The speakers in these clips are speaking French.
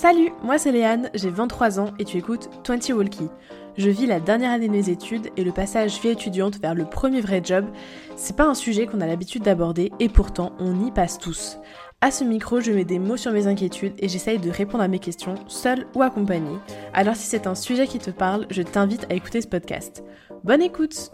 Salut, moi c'est Léane, j'ai 23 ans et tu écoutes 20 Walkie. Je vis la dernière année de mes études et le passage vie étudiante vers le premier vrai job, c'est pas un sujet qu'on a l'habitude d'aborder et pourtant on y passe tous. À ce micro, je mets des mots sur mes inquiétudes et j'essaye de répondre à mes questions, seule ou accompagnée. Alors si c'est un sujet qui te parle, je t'invite à écouter ce podcast. Bonne écoute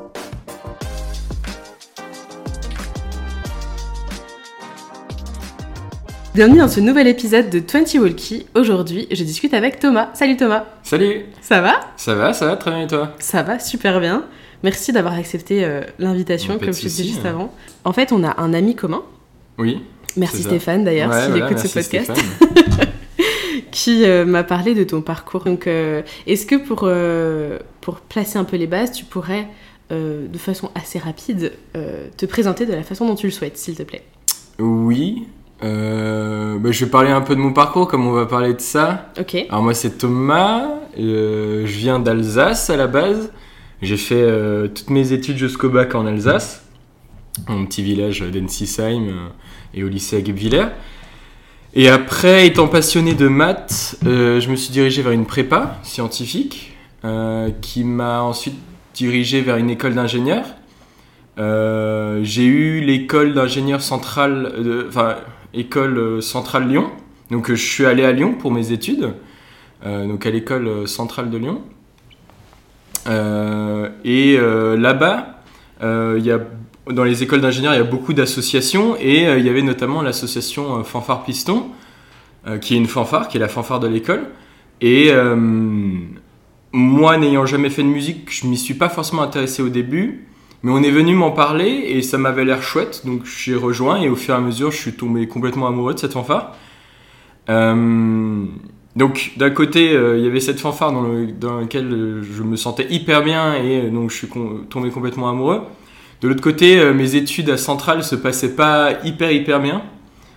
Bienvenue dans ce nouvel épisode de 20 Walkie. Aujourd'hui, je discute avec Thomas. Salut Thomas Salut Ça va? Ça va, ça va, très bien et toi? Ça va, super bien. Merci d'avoir accepté euh, l'invitation, comme je te disais juste avant. En fait, on a un ami commun. Oui. Merci. Stéphane d'ailleurs, Ouais, s'il voilà, écoute ce podcast. Qui euh, m'a parlé de ton parcours. Donc, euh, est-ce que pour, pour placer un peu les bases, tu pourrais, euh, de façon assez rapide, euh, te présenter de la façon dont tu le souhaites, s'il te plaît? Oui. Euh, bah, je vais parler un peu de mon parcours, comme on va parler de ça. Ok. Alors moi c'est Thomas, euh, je viens d'Alsace à la base. J'ai fait euh, toutes mes études jusqu'au bac en Alsace, mon petit village d'Ensisheim et au lycée à Guebwiller. Et après, étant passionné de maths, je me suis dirigé vers une prépa scientifique qui m'a ensuite dirigé vers une école d'ingénieur. J'ai eu l'école d'ingénieur centrale, enfin école euh, centrale Lyon. Donc euh, je suis allé à Lyon pour mes études, euh, donc à l'école centrale de Lyon. Et là-bas, dans les écoles d'ingénieurs, il y a beaucoup d'associations et il y avait notamment l'association Fanfare Piston, qui est une fanfare, qui est la fanfare de l'école. Et moi, n'ayant jamais fait de musique, je m'y suis pas forcément intéressé au début, mais on est venu m'en parler et ça m'avait l'air chouette, donc j'ai rejoint et au fur et à mesure, je suis tombé complètement amoureux de cette fanfare. Euh, donc d'un côté, euh, il y avait cette fanfare dans, le, dans laquelle euh, je me sentais hyper bien et donc je suis tombé complètement amoureux. De l'autre côté, mes études à Centrale se passaient pas hyper hyper bien.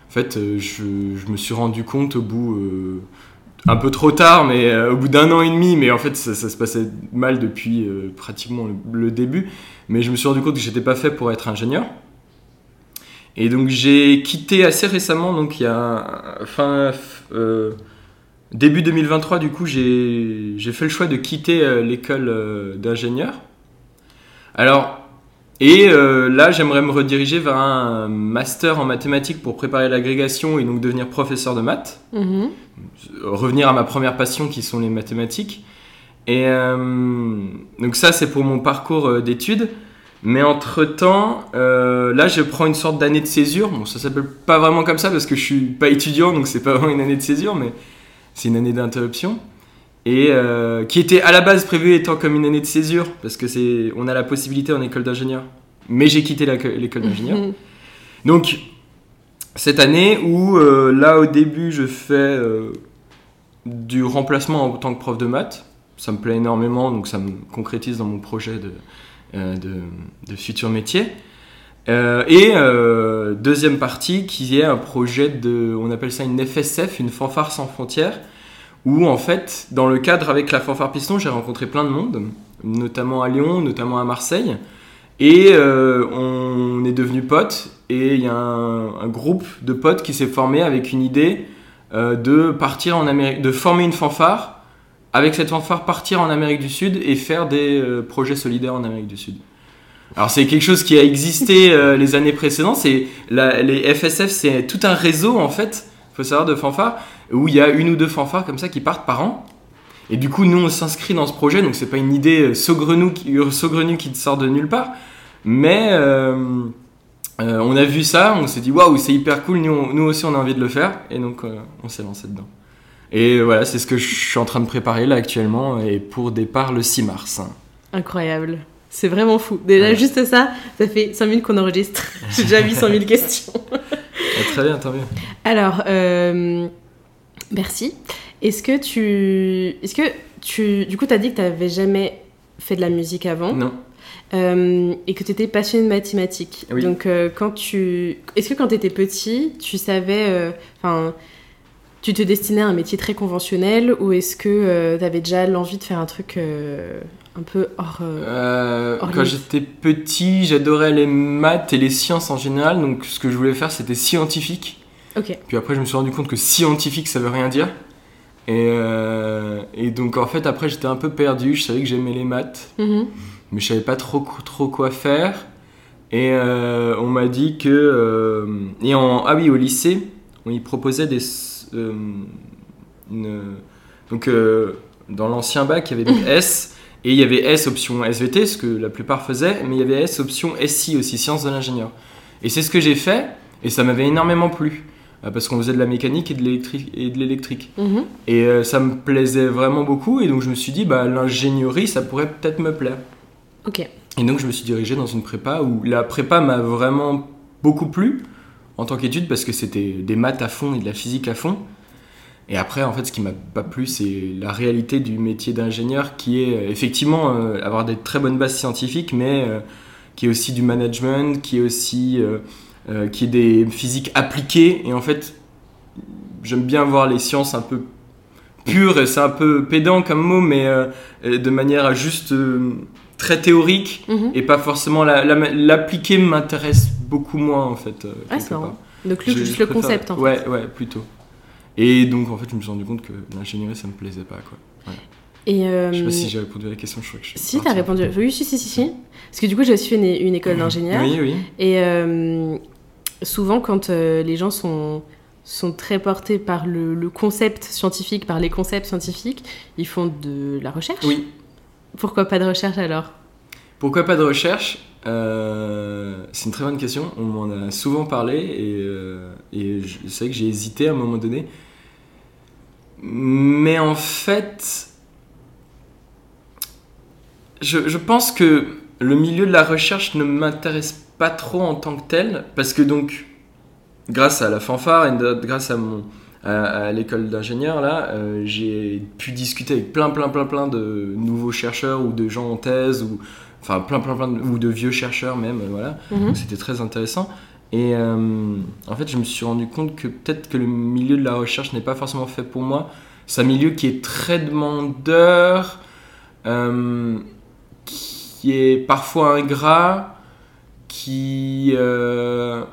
En fait, je, je me suis rendu compte au bout, un peu trop tard, mais euh, au bout d'un an et demi, mais en fait ça, se passait mal depuis euh, pratiquement le, début. Mais je me suis rendu compte que j'étais pas fait pour être ingénieur. Et donc j'ai quitté assez récemment, donc il y a fin euh, début 2023, du coup j'ai fait le choix de quitter l'école d'ingénieur. Alors et euh, là, j'aimerais me rediriger vers un master en mathématiques pour préparer l'agrégation et donc devenir professeur de maths. Mhm. Revenir à ma première passion qui sont les mathématiques. Et euh, donc ça, c'est pour mon parcours euh, d'études. Mais entre-temps, euh, là, je prends une sorte d'année de césure. Bon, ça s'appelle pas vraiment comme ça parce que je suis pas étudiant, donc c'est pas vraiment une année de césure, mais c'est une année d'interruption. Et euh, qui était à la base prévue étant comme une année de césure, parce que c'est, on a la possibilité en école d'ingénieur. Mais j'ai quitté l'école d'ingénieur. Donc, cette année où euh, là au début je fais euh, du remplacement en tant que prof de maths, ça me plaît énormément, donc ça me concrétise dans mon projet de, de, de futur métier. Et deuxième partie qui est un projet de, on appelle ça une FSF, une fanfare sans frontières, où en fait, dans le cadre avec la fanfare piston, j'ai rencontré plein de monde, notamment à Lyon, notamment à Marseille. Et euh, on est devenus potes et il y a un, groupe de potes qui s'est formé avec une idée euh, de partir en Amérique, de former une fanfare, avec cette fanfare partir en Amérique du Sud et faire des euh, projets solidaires en Amérique du Sud. Alors c'est quelque chose qui a existé les années précédentes. C'est les FSF, c'est tout un réseau en fait. Faut savoir de fanfares où il y a une ou deux fanfares comme ça qui partent par an. Et du coup, nous, on s'inscrit dans ce projet, donc c'est pas une idée euh, saugrenue qui, euh, saugrenue qui sort de nulle part, mais euh, euh, on a vu ça, on s'est dit waouh, c'est hyper cool, nous, on- nous aussi on a envie de le faire, et donc euh, on s'est lancé dedans. Et voilà, c'est ce que je suis en train de préparer là actuellement, et pour départ le 6 mars. Incroyable. C'est vraiment fou. Déjà, Ouais. juste ça, ça fait 5 minutes qu'on enregistre. J'ai déjà mis 100 000 questions. Très bien, tant mieux. Alors, euh, merci. Est-ce que tu. Est-ce que tu. Du coup, tu as dit que tu n'avais jamais fait de la musique avant Non. euh, et que tu étais passionné de mathématiques. Oui. Donc, euh, quand tu. Est-ce que quand tu étais petit, tu savais. Enfin. tu te destinais à un métier très conventionnel ou est-ce que tu avais déjà l'envie de faire un truc un peu hors. euh, Euh, Hors quand j'étais petit, j'adorais les maths et les sciences en général, donc ce que je voulais faire c'était scientifique. Puis après, je me suis rendu compte que scientifique ça veut rien dire. Et, euh, et donc en fait après j'étais un peu perdu, je savais que j'aimais les maths, Mhm. mais je savais pas trop, trop quoi faire. Et euh, on m'a dit que... et en, ah oui, au lycée, on y proposait des... une- donc dans l'ancien bac, il y avait des S, et il y avait S option SVT, ce que la plupart faisaient, mais il y avait S option SI aussi, sciences de l'ingénieur. Et c'est ce que j'ai fait, et ça m'avait énormément plu, euh, parce qu'on faisait de la mécanique et de l'électrique. Et. Mhm. Et euh, ça me plaisait vraiment beaucoup, et donc je me suis dit, bah, l'ingénierie, ça pourrait peut-être me plaire. Ok. Et donc je me suis dirigé dans une prépa où la prépa m'a vraiment beaucoup plu en tant qu'étude parce que c'était des maths à fond et de la physique à fond. Et après, en fait, ce qui m'a pas plu, c'est la réalité du métier d'ingénieur qui est euh, effectivement euh, avoir des très bonnes bases scientifiques, mais euh, qui est aussi du management, qui est aussi euh, qui est des physiques appliquées. Et en fait, j'aime bien voir les sciences un peu pures, et c'est un peu pédant comme mot, mais de manière juste euh, très théorique Mhm. et pas forcément la- la- l'appliquer m'intéresse beaucoup moins en fait. Ah, c'est. Donc juste le concept en fait. Ouais, ouais, plutôt. Et donc en fait, je me suis rendu compte que l'ingénierie ça me plaisait pas quoi. Et euh, Je sais pas si j'ai répondu à la question, je crois que je suis si t'as répondu, oui, si, si, si, si. Parce que du coup, j'ai aussi fait une, une école d'ingénieur. Oui, oui. Et euh, souvent, quand euh, les gens sont, sont très portés par le, le concept scientifique, par les concepts scientifiques, ils font de la recherche. Oui. Pourquoi pas de recherche alors? Pourquoi pas de recherche? Euh, C'est une très bonne question. On m'en a souvent parlé et, euh, et c'est vrai que j'ai hésité à un moment donné. Mais en fait, je, je pense que le milieu de la recherche ne m'intéresse pas trop en tant que tel parce que donc, grâce à la fanfare et grâce à mon à, à l'école d'ingénieur là, euh, j'ai pu discuter avec plein plein plein plein de nouveaux chercheurs ou de gens en thèse ou enfin plein plein plein de, ou de vieux chercheurs même voilà. Mhm. C'était très intéressant. Et euh, en fait, je me suis rendu compte que peut-être que le milieu de la recherche n'est pas forcément fait pour moi. C'est un milieu qui est très demandeur, euh, qui est parfois ingrat, qui... euh,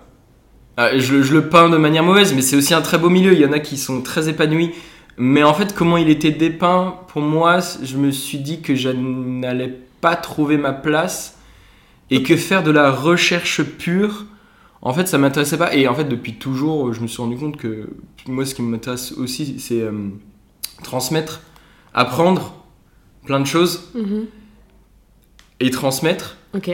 ah, je, je le peins de manière mauvaise, mais c'est aussi un très beau milieu. Il y en a qui sont très épanouis. Mais en fait, comment il était dépeint, pour moi, je me suis dit que je n'allais pas trouver ma place et que faire de la recherche pure, en fait, ça m'intéressait pas. Et en fait, depuis toujours, je me suis rendu compte que moi, ce qui m'intéresse aussi, c'est euh, transmettre, apprendre plein de choses Mhm. et transmettre. Ok.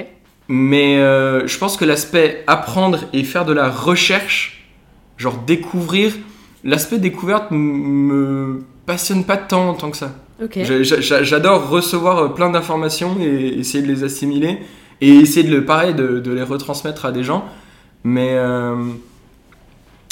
Mais euh, je pense que l'aspect apprendre et faire de la recherche, genre découvrir, l'aspect découverte me passionne pas tant en tant que ça. Ok. J'a- j'a- J'adore recevoir euh, plein d'informations et essayer de les assimiler et essayer de le pareil de, de les retransmettre à des gens. Mais euh,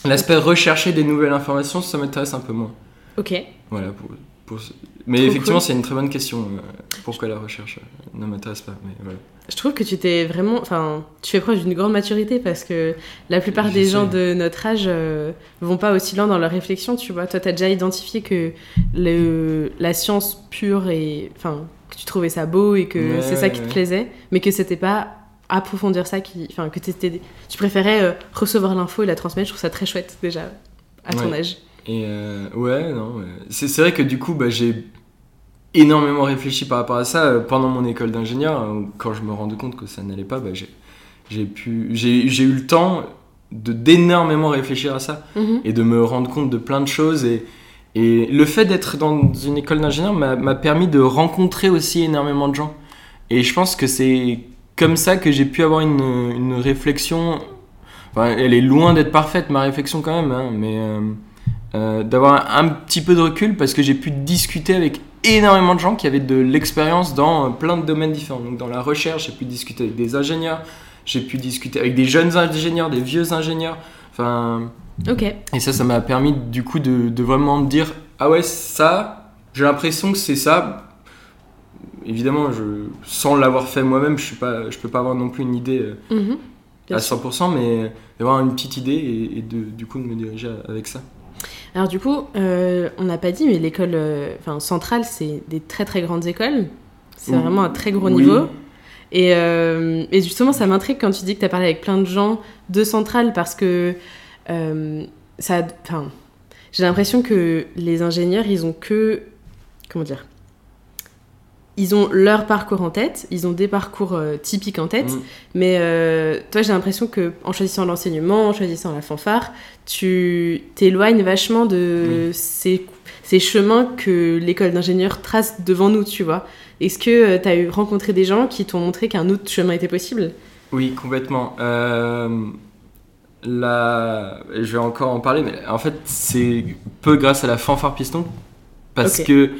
l'aspect rechercher des nouvelles informations, ça m'intéresse un peu moins. Ok. Voilà. Pour, pour ce- Mais Trop effectivement, cool. c'est une très bonne question. euh, Pourquoi la recherche euh, ne m'intéresse pas mais voilà. Je trouve que tu t'es vraiment. Enfin, tu fais preuve d'une grande maturité parce que la plupart des gens de notre âge euh, vont pas aussi loin dans leur réflexion, tu vois. Toi, t'as déjà identifié que le, la science pure et. Enfin, que tu trouvais ça beau et que Ouais, c'est ça qui te plaisait, mais que c'était pas approfondir ça qui. Enfin, que tu préférais euh, recevoir l'info et la transmettre. Je trouve ça très chouette déjà à ton Ouais. âge. Et euh, ouais, non. ouais. C'est vrai que du coup, bah, j'ai énormément réfléchi par rapport à ça euh, pendant mon école d'ingénieur. euh, Quand je me rendais compte que ça n'allait pas, bah, j'ai j'ai pu, j'ai j'ai eu le temps de d'énormément réfléchir à ça Mhm. et de me rendre compte de plein de choses et et le fait d'être dans une école d'ingénieur m'a permis de rencontrer aussi énormément de gens. Et je pense que c'est comme ça que j'ai pu avoir une, une réflexion. Enfin, elle est loin d'être parfaite, ma réflexion quand même, hein, mais euh, euh, d'avoir un, un petit peu de recul parce que j'ai pu discuter avec énormément de gens qui avaient de l'expérience dans euh, plein de domaines différents. Donc dans la recherche, j'ai pu discuter avec des ingénieurs, j'ai pu discuter avec des jeunes ingénieurs, des vieux ingénieurs. Enfin, Ok. et ça, ça m'a permis du coup de, de vraiment me dire ah ouais ça, j'ai l'impression que c'est ça. Évidemment, je, sans l'avoir fait moi-même, je je peux pas avoir non plus une idée euh, Mhm. À sûr. 100%, mais d'avoir une petite idée et, et de, du coup de me diriger avec ça. Alors du coup, euh, on n'a pas dit, mais l'école euh, enfin, centrale, c'est des très très grandes écoles. C'est vraiment un très gros Oui. niveau. Et, euh, et justement, ça m'intrigue quand tu dis que tu as parlé avec plein de gens de centrale parce que ça... J'ai l'impression que les ingénieurs, ils ont que. Comment dire ils ont leur parcours en tête, ils ont des parcours euh, typiques en tête, Mm. mais euh, toi j'ai l'impression que en choisissant l'enseignement, en choisissant la fanfare, tu t'éloignes vachement de ces, ces chemins que l'école d'ingénieur trace devant nous, tu vois. Est-ce que tu as eu rencontré des gens qui t'ont montré qu'un autre chemin était possible? Oui, complètement. Euh, la- Je vais encore en parler, mais en fait, c'est peu grâce à la fanfare piston. Parce que.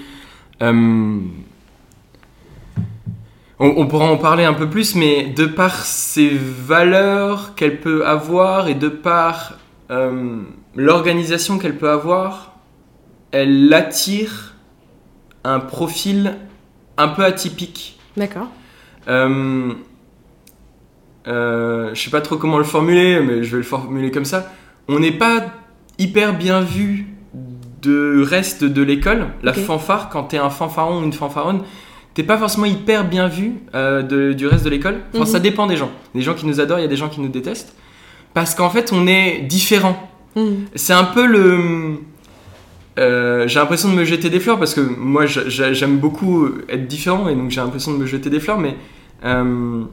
On, on pourra en parler un peu plus, mais de par ses valeurs qu'elle peut avoir et de par euh, l'organisation qu'elle peut avoir, elle attire un profil un peu atypique. D'accord. Euh, euh, je sais pas trop comment le formuler, mais je vais le formuler comme ça. On n'est pas hyper bien vu de reste de l'école. La fanfare, quand t'es un fanfaron ou une fanfaronne, t'es pas forcément hyper bien vu euh, de- du reste de l'école. Enfin, Mhm. ça dépend des gens. Des gens qui nous adorent, il y a des gens qui nous détestent. Parce qu'en fait, on est différent. Mhm. C'est un peu le. euh, j'ai l'impression de me jeter des fleurs parce que moi j'a- j'a- j'aime beaucoup être différent et donc j'ai l'impression de me jeter des fleurs, mais euh,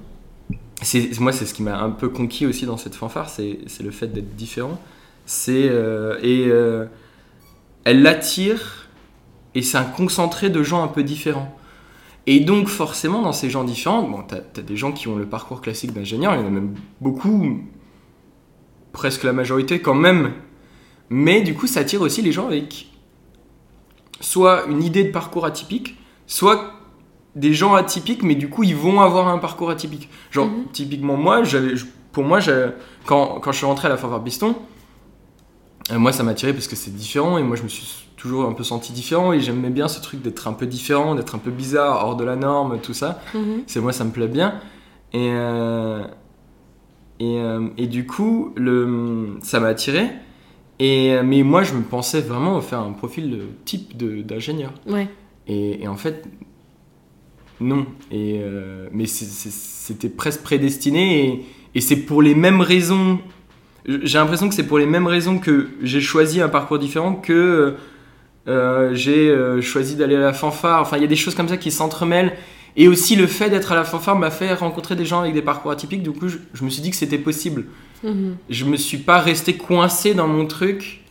moi c'est ce qui m'a un peu conquis aussi dans cette fanfare, c'est le fait d'être différent. C'est et elle l'attire et c'est un concentré de gens un peu différents. Et donc forcément dans ces gens différents, bon t'as as des gens qui ont le parcours classique d'ingénieur, il y en a même beaucoup, presque la majorité quand même mais du coup, ça attire aussi les gens avec soit une idée de parcours atypique, soit des gens atypiques, mais du coup, ils vont avoir un parcours atypique. Genre, Mhm. typiquement, moi, pour moi, quand, quand je suis rentré à la fanfare piston, euh, moi, ça m'a attiré parce que c'est différent, et moi, je me suis toujours un peu senti différent, et j'aimais bien ce truc d'être un peu différent, d'être un peu bizarre, hors de la norme, tout ça. Mhm. C'est moi, ça me plaît bien. Et, euh, et, euh, et du coup, le, ça m'a attiré. Et, mais moi, je me pensais vraiment faire un profil de type de- d'ingénieur. Ouais. Et, et en fait, non. Et, euh, mais c'était presque prédestiné. Et, et c'est pour les mêmes raisons. J'ai l'impression que c'est pour les mêmes raisons que j'ai choisi un parcours différent que j'ai euh, choisi d'aller à la fanfare. Enfin, il y a des choses comme ça qui s'entremêlent. Et aussi, le fait d'être à la fanfare m'a fait rencontrer des gens avec des parcours atypiques. Du coup, je, je me suis dit que c'était possible. Mhm. Je me suis pas resté coincé dans mon truc.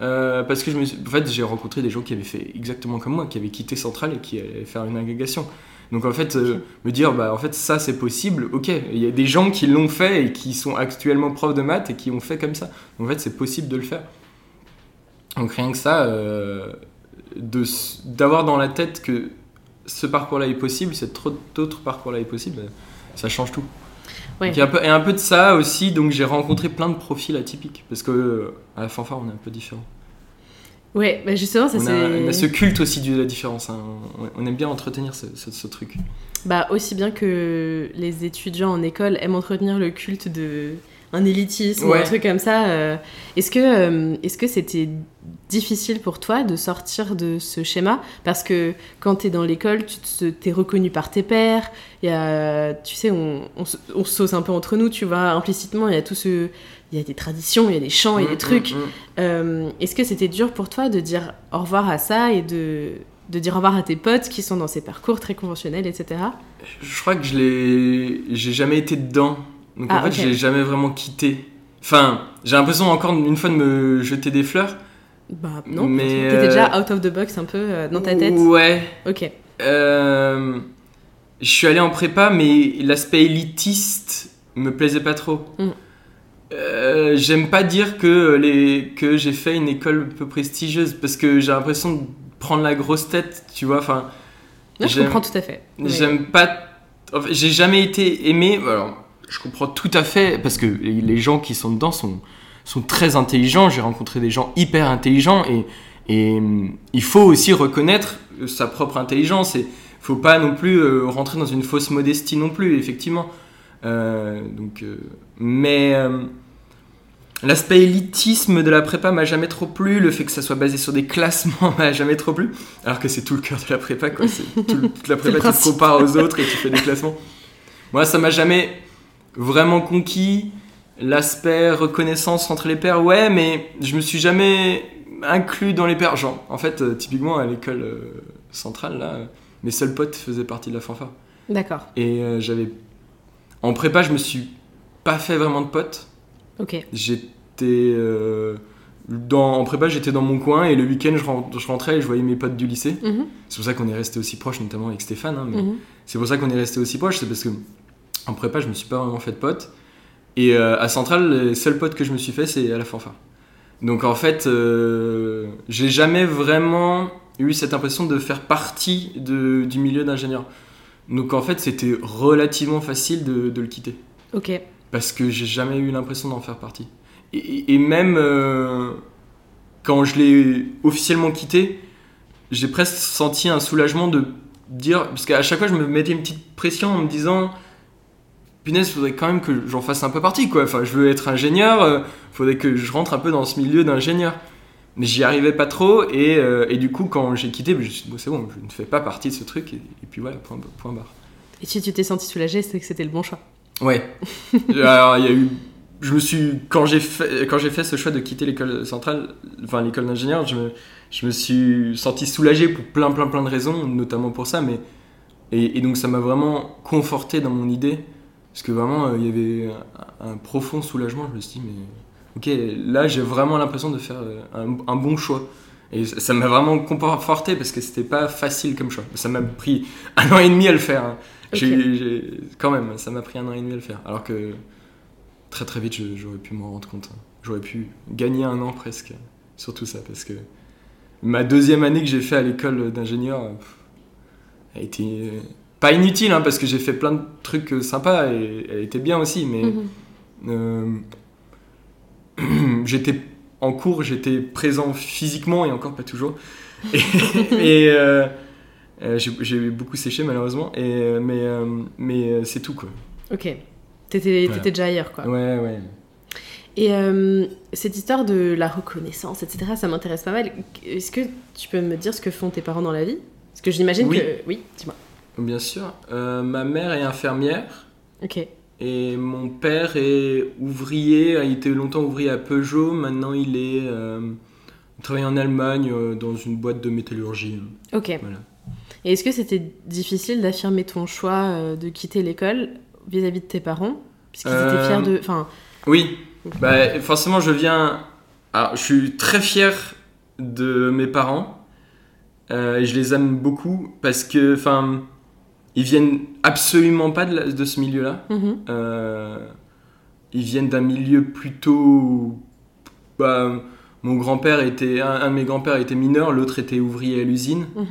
euh, parce que je me suis- en fait, j'ai rencontré des gens qui avaient fait exactement comme moi, qui avaient quitté Centrale et qui allaient faire une agrégation. Donc en fait, euh, me dire, bah en fait, ça c'est possible, ok. Il y a des gens qui l'ont fait et qui sont actuellement profs de maths et qui ont fait comme ça. Donc en fait, c'est possible de le faire. Donc rien que ça, euh, d'avoir dans la tête que ce parcours-là est possible, cet autre parcours-là est possible, ça change tout. Ouais. Donc, il y a un peu, et un peu de ça aussi, donc j'ai rencontré plein de profils atypiques, parce que euh, à la fanfare on est un peu différent. Ouais, bah justement, ça On a, on a c'est. ce culte aussi de la différence, hein. on, on aime bien entretenir ce, ce- ce truc. Bah, aussi bien que les étudiants en école aiment entretenir le culte de un élitisme ou un truc comme ça. euh, Est-ce que euh, est-ce que c'était difficile pour toi de sortir de ce schéma? Parce que quand tu es dans l'école, tu te- t'es reconnu par tes pairs. Il y a, tu sais, on, on, se- on se sauce un peu entre nous, tu vois. Implicitement, il y a tout ce... Il y a des traditions, il y a des chants, il y a des Mm, trucs. mm, mm. Euh, Est-ce que c'était dur pour toi de dire au revoir à ça et de, de dire au revoir à tes potes qui sont dans ces parcours très conventionnels, etc. Je crois que je l'ai, j'ai jamais été dedans, donc Ah, en fait ok. je l'ai jamais vraiment quitté. Enfin, j'ai l'impression encore une fois de me jeter des fleurs. Bah non, Mais, t'étais euh, déjà out of the box un peu euh, dans ta tête? Ouais. Ok. Euh, je suis allé en prépa, mais l'aspect élitiste me plaisait pas trop. Mm. Euh, J'aime pas dire que, les, que j'ai fait une école peu prestigieuse parce que j'ai l'impression de prendre la grosse tête, tu vois. Enfin, Non, je comprends tout à fait. J'aime pas. en fait, j'ai jamais été aimé. Alors, je comprends tout à fait parce que les gens qui sont dedans sont, sont très intelligents. J'ai rencontré des gens hyper intelligents et, et hum, il faut aussi reconnaître sa propre intelligence et faut pas non plus euh, rentrer dans une fausse modestie non plus, effectivement. Euh, donc, euh, mais euh, l'aspect élitisme de la prépa m'a jamais trop plu. Le fait que ça soit basé sur des classements m'a jamais trop plu. Alors que c'est tout le cœur de la prépa, quoi. C'est tout toute la prépa, tu te compares aux autres et tu fais des classements. Moi, ça m'a jamais vraiment conquis. L'aspect reconnaissance entre les pairs, ouais, mais je me suis jamais inclus dans les pères. Genre, en fait, euh, typiquement à l'école euh, centrale, là, euh, mes seuls potes faisaient partie de la fanfare. D'accord. Et j'avais. En prépa, je me suis pas fait vraiment de potes. Ok. J'étais. dans, en prépa, j'étais dans mon coin et le week-end, je, ren- je rentrais et je voyais mes potes du lycée. Mhm, C'est pour ça qu'on est resté aussi proches, notamment avec Stéphane. hein, mais mhm. C'est pour ça qu'on est resté aussi proches, c'est parce que en prépa, je me suis pas vraiment fait de potes. Et euh, à Centrale, les seuls potes que je me suis fait, c'est à la fanfare. Donc en fait, euh, j'ai jamais vraiment eu cette impression de faire partie de- du milieu d'ingénieur. Donc en fait, c'était relativement facile de, de le quitter. Ok. Parce que j'ai jamais eu l'impression d'en faire partie. Et, et même euh, quand je l'ai officiellement quitté, j'ai presque senti un soulagement de dire. Parce qu'à chaque fois, je me mettais une petite pression en me disant Punaise, faudrait quand même que j'en fasse un peu partie, quoi. Enfin, je veux être ingénieur, euh, faudrait que je rentre un peu dans ce milieu d'ingénieur. Mais j'y arrivais pas trop, et, euh, et du coup, quand j'ai quitté, je me suis dit, Bon, c'est bon, je ne fais pas partie de ce truc, et, et puis voilà, point, point barre. Et si tu t'es senti soulagé, c'est que c'était le bon choix. Ouais. Alors, il y a eu. Je me suis. Quand j'ai fait, quand j'ai fait ce choix de quitter l'école centrale, enfin l'école d'ingénieur, je me, je me suis senti soulagé pour plein, plein, plein de raisons, notamment pour ça, mais. Et, et donc, ça m'a vraiment conforté dans mon idée. Parce que vraiment, euh, il y avait un, un profond soulagement. Je me suis dit, mais. Ok, là, j'ai vraiment l'impression de faire euh, un, un bon choix. Et ça m'a vraiment conforté parce que c'était pas facile comme choix. Ça m'a pris un an et demi à le faire. hein. Quand même, ça m'a pris un an et demi à le faire. Alors que très très vite, j'aurais pu m'en rendre compte. hein. J'aurais pu gagner un an presque sur tout ça. Parce que ma deuxième année que j'ai fait à l'école d'ingénieur a été pas inutile, hein, parce que j'ai fait plein de trucs euh, sympas et elle était bien aussi. Mais Mhm. euh, j'étais en cours, j'étais présent physiquement et encore pas toujours. Et, et, euh, euh, j'ai beaucoup séché malheureusement, et, mais, mais c'est tout quoi. Ok. T'étais Voilà. déjà ailleurs, quoi. Ouais, ouais. Et euh, cette histoire de la reconnaissance, etc., ça m'intéresse pas mal. Est-ce que tu peux me dire ce que font tes parents dans la vie? Parce que j'imagine Oui. que... Oui, dis-moi. Bien sûr. Euh, ma mère est infirmière Ok. et mon père est ouvrier. Il était longtemps ouvrier à Peugeot. Maintenant, il est. euh, il travaille en Allemagne euh, dans une boîte de métallurgie. Ok. Voilà. Et est-ce que c'était difficile d'affirmer ton choix de quitter l'école vis-à-vis de tes parents? Puisqu'ils étaient fiers de... Enfin, Oui, bah, forcément, je viens. Alors, je suis très fier de mes parents. et je les aime beaucoup parce que, enfin, ils viennent absolument pas de, la- de ce milieu-là. mhm, Euh, ils viennent d'un milieu plutôt. Bah, mon grand-père était. Un, un de mes grands-pères était mineur, l'autre était ouvrier à l'usine. mhm.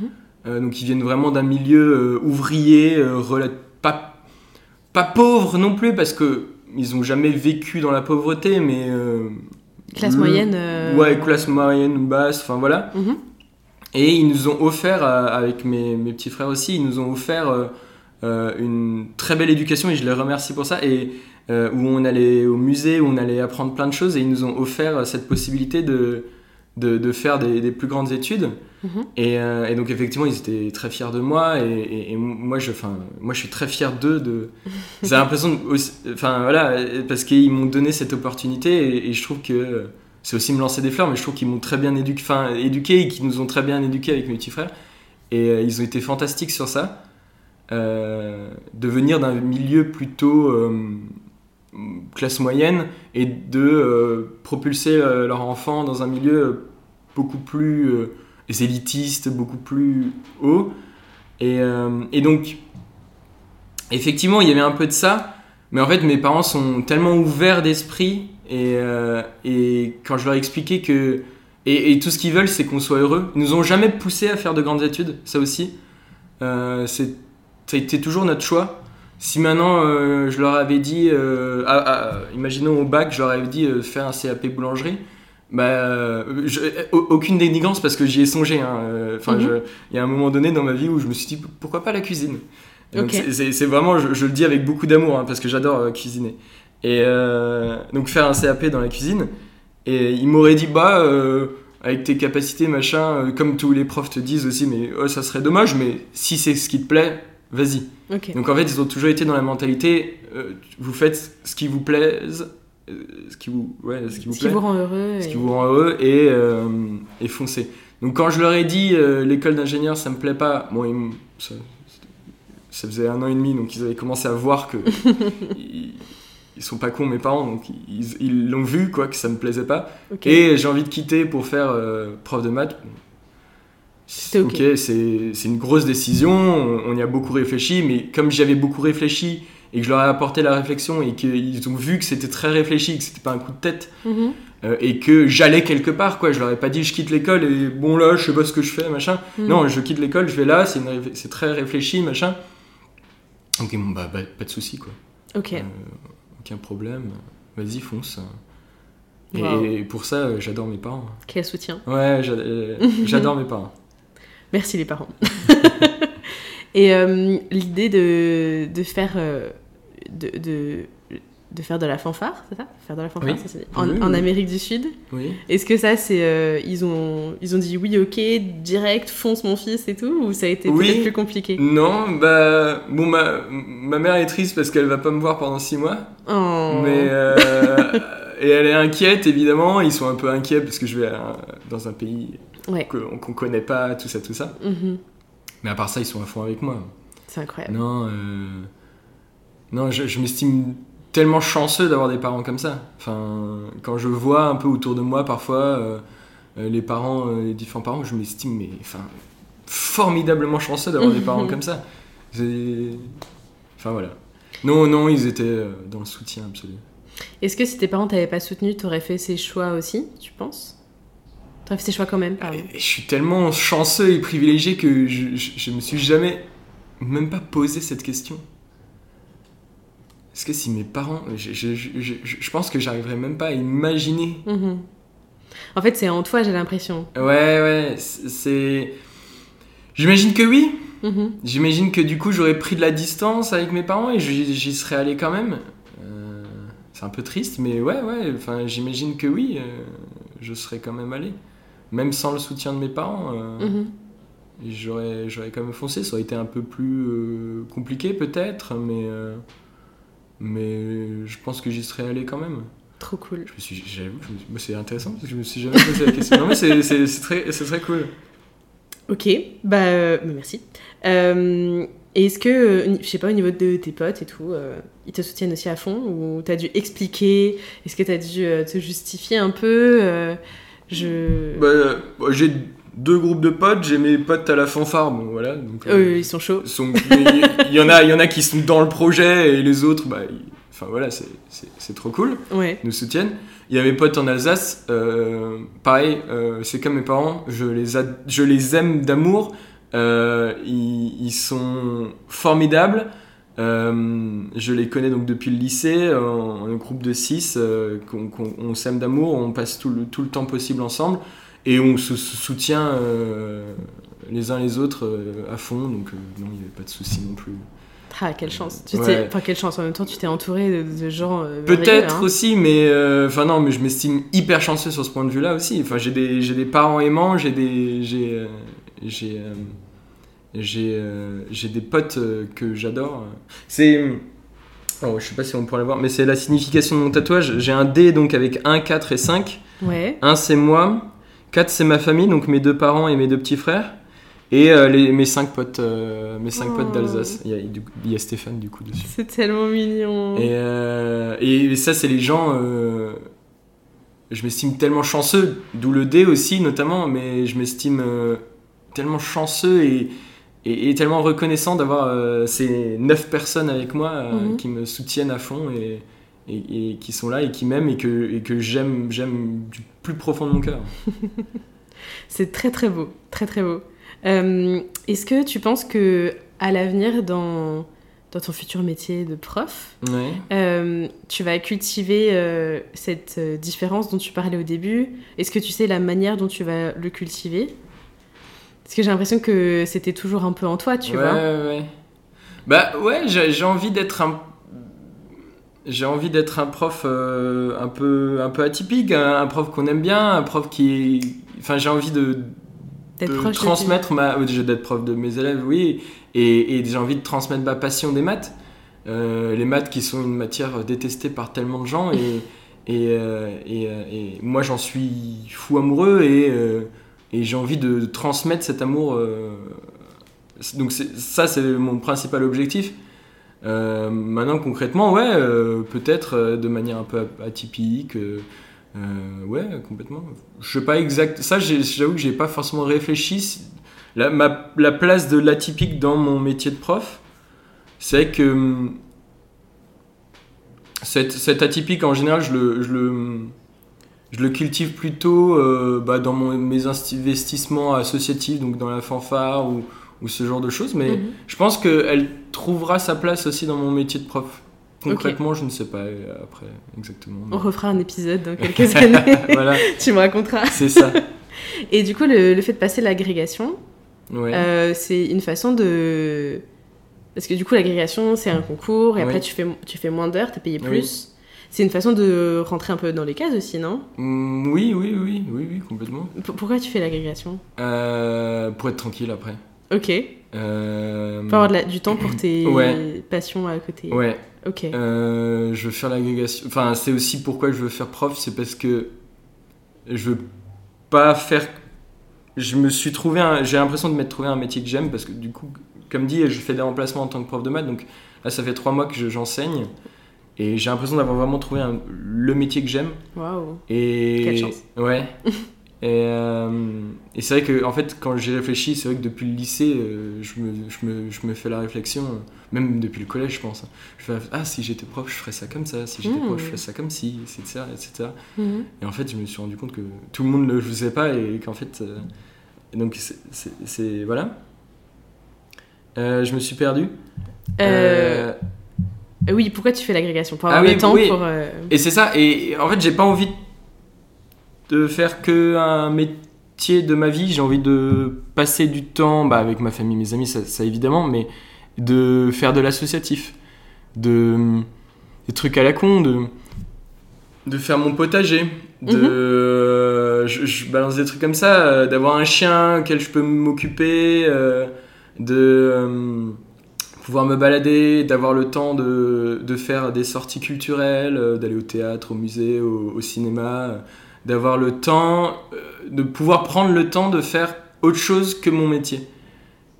Euh, donc ils viennent vraiment d'un milieu euh, ouvrier, pas, pas pauvre non plus, parce que ils ont jamais vécu dans la pauvreté, mais. Classe le- moyenne Ouais, classe moyenne, basse, enfin voilà. mhm. Et ils nous ont offert, euh, avec mes, mes petits frères aussi, ils nous ont offert euh, euh, une très belle éducation et je les remercie pour ça. Et où on allait au musée, où on allait apprendre plein de choses et ils nous ont offert cette possibilité de, de, de faire des, des plus grandes études. Mhm. Et, euh, et donc effectivement, ils étaient très fiers de moi et, et- et moi, je, moi, je suis très fier d'eux. De... J'ai l'impression, enfin voilà, parce qu'ils m'ont donné cette opportunité et je trouve que c'est aussi me lancer des fleurs, mais je trouve qu'ils m'ont très bien éduqué, et qu'ils nous ont très bien éduqué avec mes petits frères. Et euh, ils ont été fantastiques sur ça. Euh, de venir d'un milieu plutôt euh, classe moyenne et de propulser leur enfant dans un milieu beaucoup plus élitiste, beaucoup plus haut. Et donc, effectivement, il y avait un peu de ça, mais en fait, mes parents sont tellement ouverts d'esprit et, euh, et quand je leur ai expliqué que. Et, et tout ce qu'ils veulent, c'est qu'on soit heureux. Ils nous ont jamais poussé à faire de grandes études, ça aussi. Euh, c'est- ça a été toujours notre choix. Si maintenant euh, je leur avais dit, euh, imaginons au bac, je leur avais dit euh, faire un CAP boulangerie, bah, je- aucune dénigrance parce que j'y ai songé. hein. Enfin, Mhm. il y a un moment donné dans ma vie où je me suis dit pourquoi pas la cuisine? Donc c'est- c'est c'est vraiment, je, je le dis avec beaucoup d'amour hein, parce que j'adore cuisiner. Et euh, donc faire un CAP dans la cuisine. Et ils m'auraient dit bah euh, avec tes capacités machin, euh, comme tous les profs te disent aussi, mais oh, ça serait dommage, mais si c'est ce qui te plaît, vas-y. Donc en fait, ils ont toujours été dans la mentalité, euh, vous faites ce qui vous plaise ce qui vous, ouais, ce qui vous Ce plaît, qui vous rend heureux. ce et- qui vous rend heureux et, et foncez. Donc quand je leur ai dit euh, l'école d'ingénieur ça me plaît pas, bon, ils ça, ça faisait un an et demi donc ils avaient commencé à voir que ils, ils sont pas cons mes parents donc ils l'ont vu quoi que ça me plaisait pas et j'ai envie de quitter pour faire euh, prof de maths. C'était ok. c'est c'est une grosse décision, on, on y a beaucoup réfléchi, mais comme j'avais beaucoup réfléchi et que je leur ai apporté la réflexion et qu'ils ont vu que c'était très réfléchi, que c'était pas un coup de tête Mhm. euh, et que j'allais quelque part, quoi. Je leur ai pas dit je quitte l'école et bon là je sais pas ce que je fais, machin. Mhm. Non, je quitte l'école, je vais là, c'est c'est très réfléchi, machin. Ok, bon bah, bah, pas de souci quoi. Ok. Euh, aucun problème, vas-y fonce. Et, Wow. et pour ça, euh, j'adore mes parents. Quel soutien. Ouais, euh, j'adore mes parents. Merci les parents. Et euh, l'idée de, de faire de, de, de faire de la fanfare, c'est ça Faire de la fanfare, Oui. ça en, Oui, en. Amérique du Sud. Oui. Est-ce que ça, c'est euh, ils ont ils ont dit oui, ok, direct, fonce mon fils et tout, ou ça a été peut-être plus compliqué? Non, bah bon, ma, ma mère est triste parce qu'elle va pas me voir pendant six mois, Oh. mais euh, et elle est inquiète évidemment. Ils sont un peu inquiets parce que je vais dans un pays Ouais. qu'on connaît pas, tout ça, tout ça. Mhm. Mais à part ça, ils sont à fond avec moi. C'est incroyable. Non, euh, non, je, je m'estime tellement chanceux d'avoir des parents comme ça. Enfin, quand je vois un peu autour de moi parfois euh, euh, les parents, euh, les différents parents, je m'estime mais enfin formidablement chanceux d'avoir des parents comme ça. Enfin voilà. Non, non, ils étaient dans le soutien absolu. Est-ce que si tes parents t'avaient pas soutenu, t'aurais fait ces choix aussi, tu penses? T'aurais fait ces choix quand même, pardon. Et je suis tellement chanceux et privilégié que je, je, je me suis jamais même pas posé cette question. Est-ce que si mes parents, je, je, je, je- je pense que j'arriverais même pas à imaginer. Mhm. En fait, c'est en toi, j'ai l'impression. Ouais, ouais, c'est-. J'imagine que oui. Mhm. J'imagine que du coup j'aurais pris de la distance avec mes parents et j'y serais allé quand même. Euh, c'est un peu triste, mais ouais, ouais. Enfin, j'imagine que oui, euh, je serais quand même allé, même sans le soutien de mes parents. euh, Mhm. J'aurais, j'aurais quand même foncé, ça aurait été un peu plus euh, compliqué peut-être, mais, euh, mais je pense que j'y serais allé quand même. Trop cool. Je me suis, j'avoue, c'est intéressant parce que je me suis jamais posé la question. Non mais c'est, c'est, c'est très, c'est très cool. Ok, bah, euh, bah, merci. Euh, et est-ce que, euh, je sais pas, au niveau de tes potes et tout, euh, ils te soutiennent aussi à fond Ou t'as dû expliquer Est-ce que t'as dû euh, te justifier un peu euh, Je... Bah, euh, j'ai deux groupes de potes, j'ai mes potes à la fanfare, bon voilà. Donc, euh, ils sont chauds. il y, en a, il y en a qui sont dans le projet et les autres, bah, ils- enfin voilà, c'est, c'est, c'est trop cool. Ouais. nous soutiennent. Il y a mes potes en Alsace, euh, pareil, euh, c'est comme mes parents, je les, je les aime d'amour, ils, ils sont formidables. Je les connais donc depuis le lycée, en, en groupe de 6, qu'on, qu'on- on s'aime d'amour, on passe tout le, tout le temps possible ensemble et on se, soutient euh, les uns les autres euh, à fond, donc euh, non, il n'y avait pas de souci non plus. Ah, quelle chance. Tu Ouais. Enfin, quelle chance. En même temps, tu t'es entouré de, de gens. euh, Peut-être hein. aussi, mais euh, enfin non, mais je m'estime hyper chanceux sur ce point de vue-là aussi. Enfin, j'ai des, des parents aimants, j'ai des, j'ai, j'ai, j'ai, des potes que j'adore. C'est, oh, je sais pas si on pourrait le voir, mais c'est la signification de mon tatouage. J'ai un D donc avec 1, 4 et 5. Ouais. 1 c'est moi, 4 c'est ma famille, donc mes deux parents et mes deux petits frères. Et euh, les, mes 5 potes, euh, mes cinq Oh. potes d'Alsace. Il y, a, du coup- il y a Stéphane du coup dessus. C'est tellement mignon. Et, euh, et ça, c'est les gens. je m'estime tellement chanceux, d'où le D aussi notamment, mais je m'estime tellement chanceux et, et, et tellement reconnaissant d'avoir ces neuf personnes avec moi Mhm. qui me soutiennent à fond et, et, et qui sont là et qui m'aiment et que, et que j'aime, j'aime du plus profond de mon cœur. C'est très très beau, très très beau. Euh, Est-ce que tu penses que à l'avenir, dans, dans ton futur métier de prof, Ouais. euh, tu vas cultiver euh, cette différence dont tu parlais au début? Est-ce que tu sais la manière dont tu vas le cultiver? Parce que j'ai l'impression que c'était toujours un peu en toi, tu ouais, vois. ouais, ouais. Bah ouais, j'ai j'ai envie d'être un. J'ai envie d'être un prof euh, un, peu, un peu atypique, un, un prof qu'on aime bien, un prof qui. Enfin, j'ai envie de, transmettre ma. euh, déjà d'être prof de mes élèves, oui, et, et j'ai envie de transmettre ma passion des maths. Euh, les maths qui sont une matière détestée par tellement de gens, et, Et, et, et moi, j'en suis fou amoureux et, et j'ai envie de transmettre cet amour. euh, donc, ça, c'est mon principal objectif. Euh, maintenant, concrètement, ouais, euh, peut-être euh, de manière un peu atypique. ouais, complètement. Je sais pas exact. Ça, j'avoue que j'ai pas forcément réfléchi. La, la place de l'atypique dans mon métier de prof, c'est que hum, cet, atypique, en général, je le, cultive plutôt bah, dans mes investissements associatifs, donc dans la fanfare ou, ou ce genre de choses. Mais Mhm. je pense qu'elle trouvera sa place aussi dans mon métier de prof. Concrètement, je ne sais pas euh, après exactement. On refera un épisode dans quelques années. voilà, tu me raconteras. c'est ça. Et du coup, le, le fait de passer l'agrégation, Ouais. euh, c'est une façon de. Parce que du coup, l'agrégation, c'est un concours, et après, tu fais, tu fais moins d'heures, t'es payé Oui. plus. C'est une façon de rentrer un peu dans les cases aussi, non? Mm, oui, oui, oui, oui, oui, complètement. P- Pourquoi tu fais l'agrégation? Euh, pour être tranquille après. Ok. Euh, Pour avoir de la- du temps pour tes Ouais. passions à côté. Ouais, Ok. Euh, je veux faire l'agrégation. Enfin, c'est aussi pourquoi je veux faire prof, c'est parce que je veux pas faire. Je me suis trouvé, un... j'ai l'impression de m'être trouvé un métier que j'aime parce que du coup, comme dit, je fais des remplacements en tant que prof de maths. Donc là, ça fait trois mois que je- j'enseigne et j'ai l'impression d'avoir vraiment trouvé un- le métier que j'aime. Waouh. Et Quelle chance. ouais. et euh, et c'est vrai que en fait, quand j'y réfléchis, c'est vrai que depuis le lycée, euh, je, me, je, me, je me fais la réflexion, euh, même depuis le collège, je pense. hein. Je fais ah si j'étais prof, je ferais ça comme ça. Si j'étais Mmh. prof, je ferais ça comme ci, etc., etc. Et en fait, je me suis rendu compte que tout le monde ne le faisait pas et qu'en fait, donc c'est- voilà. Je me suis perdu. Oui, pourquoi tu fais l'agrégation? Pour Ah avoir oui, le temps oui. pour. Et c'est ça, et en fait, j'ai pas envie de faire que un métier de ma vie, j'ai envie de passer du temps bah, avec ma famille, mes amis, ça, ça évidemment, mais de faire de l'associatif, de des trucs à la con, de, de faire mon potager, de je, je balance des trucs comme ça, euh, d'avoir un chien auquel je peux m'occuper, euh, de euh, pouvoir me balader, d'avoir le temps de, de faire des sorties culturelles, euh, d'aller au théâtre, au musée, au, au cinéma, euh, d'avoir le temps, euh, de pouvoir prendre le temps de faire autre chose que mon métier.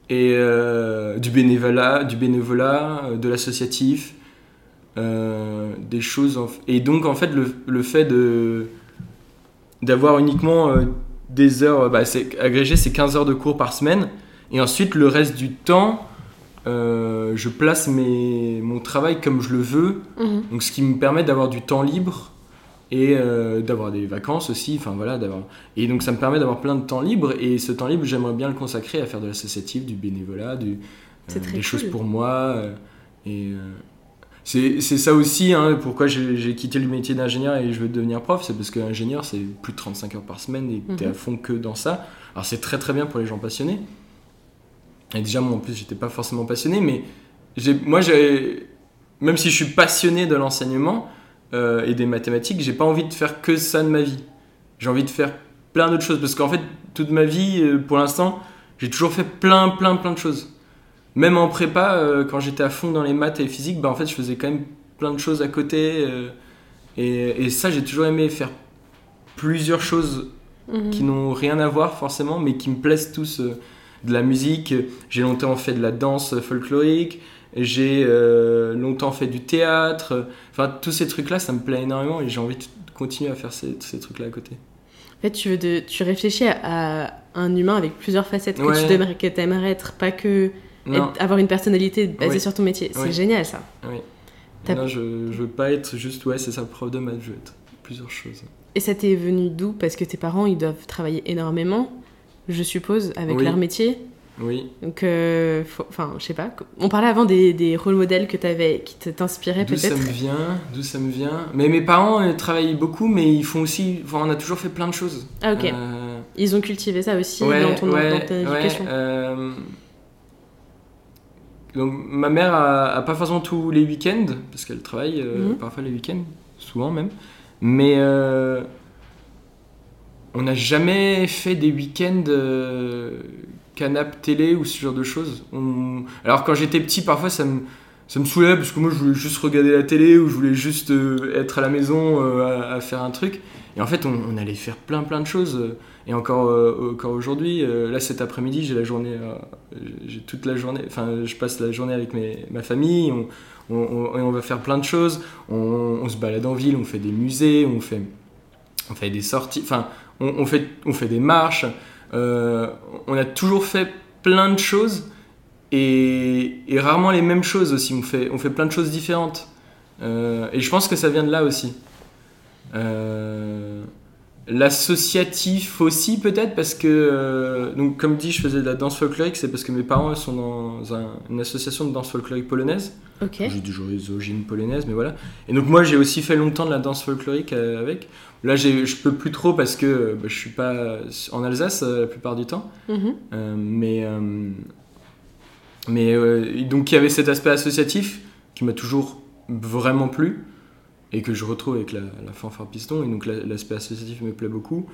Et euh, du bénévolat, du bénévolat, euh, de l'associatif, euh, des choses. en Et donc en fait le, le fait de d'avoir uniquement euh, des heures, bah, c'est agrégé, c'est 15 heures de cours par semaine. Et ensuite, le reste du temps, je place mes, mon travail comme je le veux. mhm. Donc, ce qui me permet d'avoir du temps libre et euh, d'avoir des vacances aussi. Enfin, voilà, d'avoir... Et donc, ça me permet d'avoir plein de temps libre. Et ce temps libre, j'aimerais bien le consacrer à faire de l'associatif, du bénévolat, du, très des choses pour moi. euh, et euh, c'est, ça aussi, hein, pourquoi j'ai, quitté le métier d'ingénieur et je veux devenir prof. C'est parce qu'ingénieur, c'est plus de 35 heures par semaine et t'es Mhm. à fond que dans ça. Alors, c'est très très bien pour les gens passionnés. Et déjà, moi en plus, j'étais pas forcément passionné, mais moi, j'ai, même si je suis passionné de l'enseignement euh, et des mathématiques, j'ai pas envie de faire que ça de ma vie. J'ai envie de faire plein d'autres choses parce qu'en fait, toute ma vie, euh, pour l'instant, j'ai toujours fait plein, plein, plein de choses. Même en prépa, euh, quand j'étais à fond dans les maths et les physiques, bah, en fait, je faisais quand même plein de choses à côté. euh, et, et ça, j'ai toujours aimé faire plusieurs choses Mhm. qui n'ont rien à voir forcément, mais qui me plaisent tous. de la musique, j'ai longtemps fait de la danse folklorique, j'ai euh, longtemps fait du théâtre. Enfin, tous ces trucs-là, ça me plaît énormément et j'ai envie de continuer à faire ces, ces trucs-là à côté. En fait, tu, veux de, tu réfléchis à, à un humain avec plusieurs facettes que Ouais. tu aimerais, que aimerais être, pas que être- avoir une personnalité basée Oui. sur ton métier. C'est Oui. génial ça. oui. Non je, je veux pas être juste, ouais, c'est ça, prof de maths, je veux être plusieurs choses. Et ça t'est venu d'où? Parce que tes parents, ils doivent travailler énormément, je suppose, avec Oui. leur métier. Oui. Donc, euh, enfin, je sais pas. On parlait avant des, des rôles modèles que t'avais, qui te- t'inspiraient D'où ça peut-être. me vient D'où ça me vient Mais mes parents euh, travaillent beaucoup, mais ils font aussi. Enfin, on a toujours fait plein de choses. Ah ok. Euh, Ils ont cultivé ça aussi ouais, dans, ton, ouais, dans ta ouais, éducation. euh, Donc, ma mère a, a pas forcément tous les week-ends, parce qu'elle travaille euh, Mhm. parfois les week-ends, souvent même. Mais euh, on n'a jamais fait des week-ends euh, canap télé ou ce genre de choses. Alors, quand j'étais petit, parfois ça me. ça me parce que moi je voulais juste regarder la télé ou je voulais juste euh, être à la maison euh, à, faire un truc. Et en fait, on, allait faire plein plein de choses. Et encore, euh, encore aujourd'hui, là cet après-midi, j'ai la journée, j'ai toute la journée, enfin je passe la journée avec mes, ma famille. On, on, on- va faire plein de choses. On, se balade en ville, on fait des musées, on fait, on fait des sorties. Enfin, on fait, on fait des marches. Euh, on a toujours fait plein de choses et, rarement les mêmes choses aussi. On fait, on fait plein de choses différentes. Euh, et je pense que ça vient de là aussi. Euh, L'associatif aussi peut-être parce que, euh, donc comme dit, je faisais de la danse folklorique, c'est parce que mes parents sont dans un- une association de danse folklorique polonaise. Ok. J'ai toujours les origines polonaises, mais voilà. Et donc moi j'ai aussi fait longtemps de la danse folklorique euh, avec. Là j'ai- je peux plus trop parce que euh, bah, je suis pas en Alsace la plupart du temps. Mhm. Euh, mais mais donc il y avait cet aspect associatif qui m'a toujours vraiment plu et que je retrouve avec la, la fanfare piston. Et donc la- l'aspect associatif me plaît beaucoup.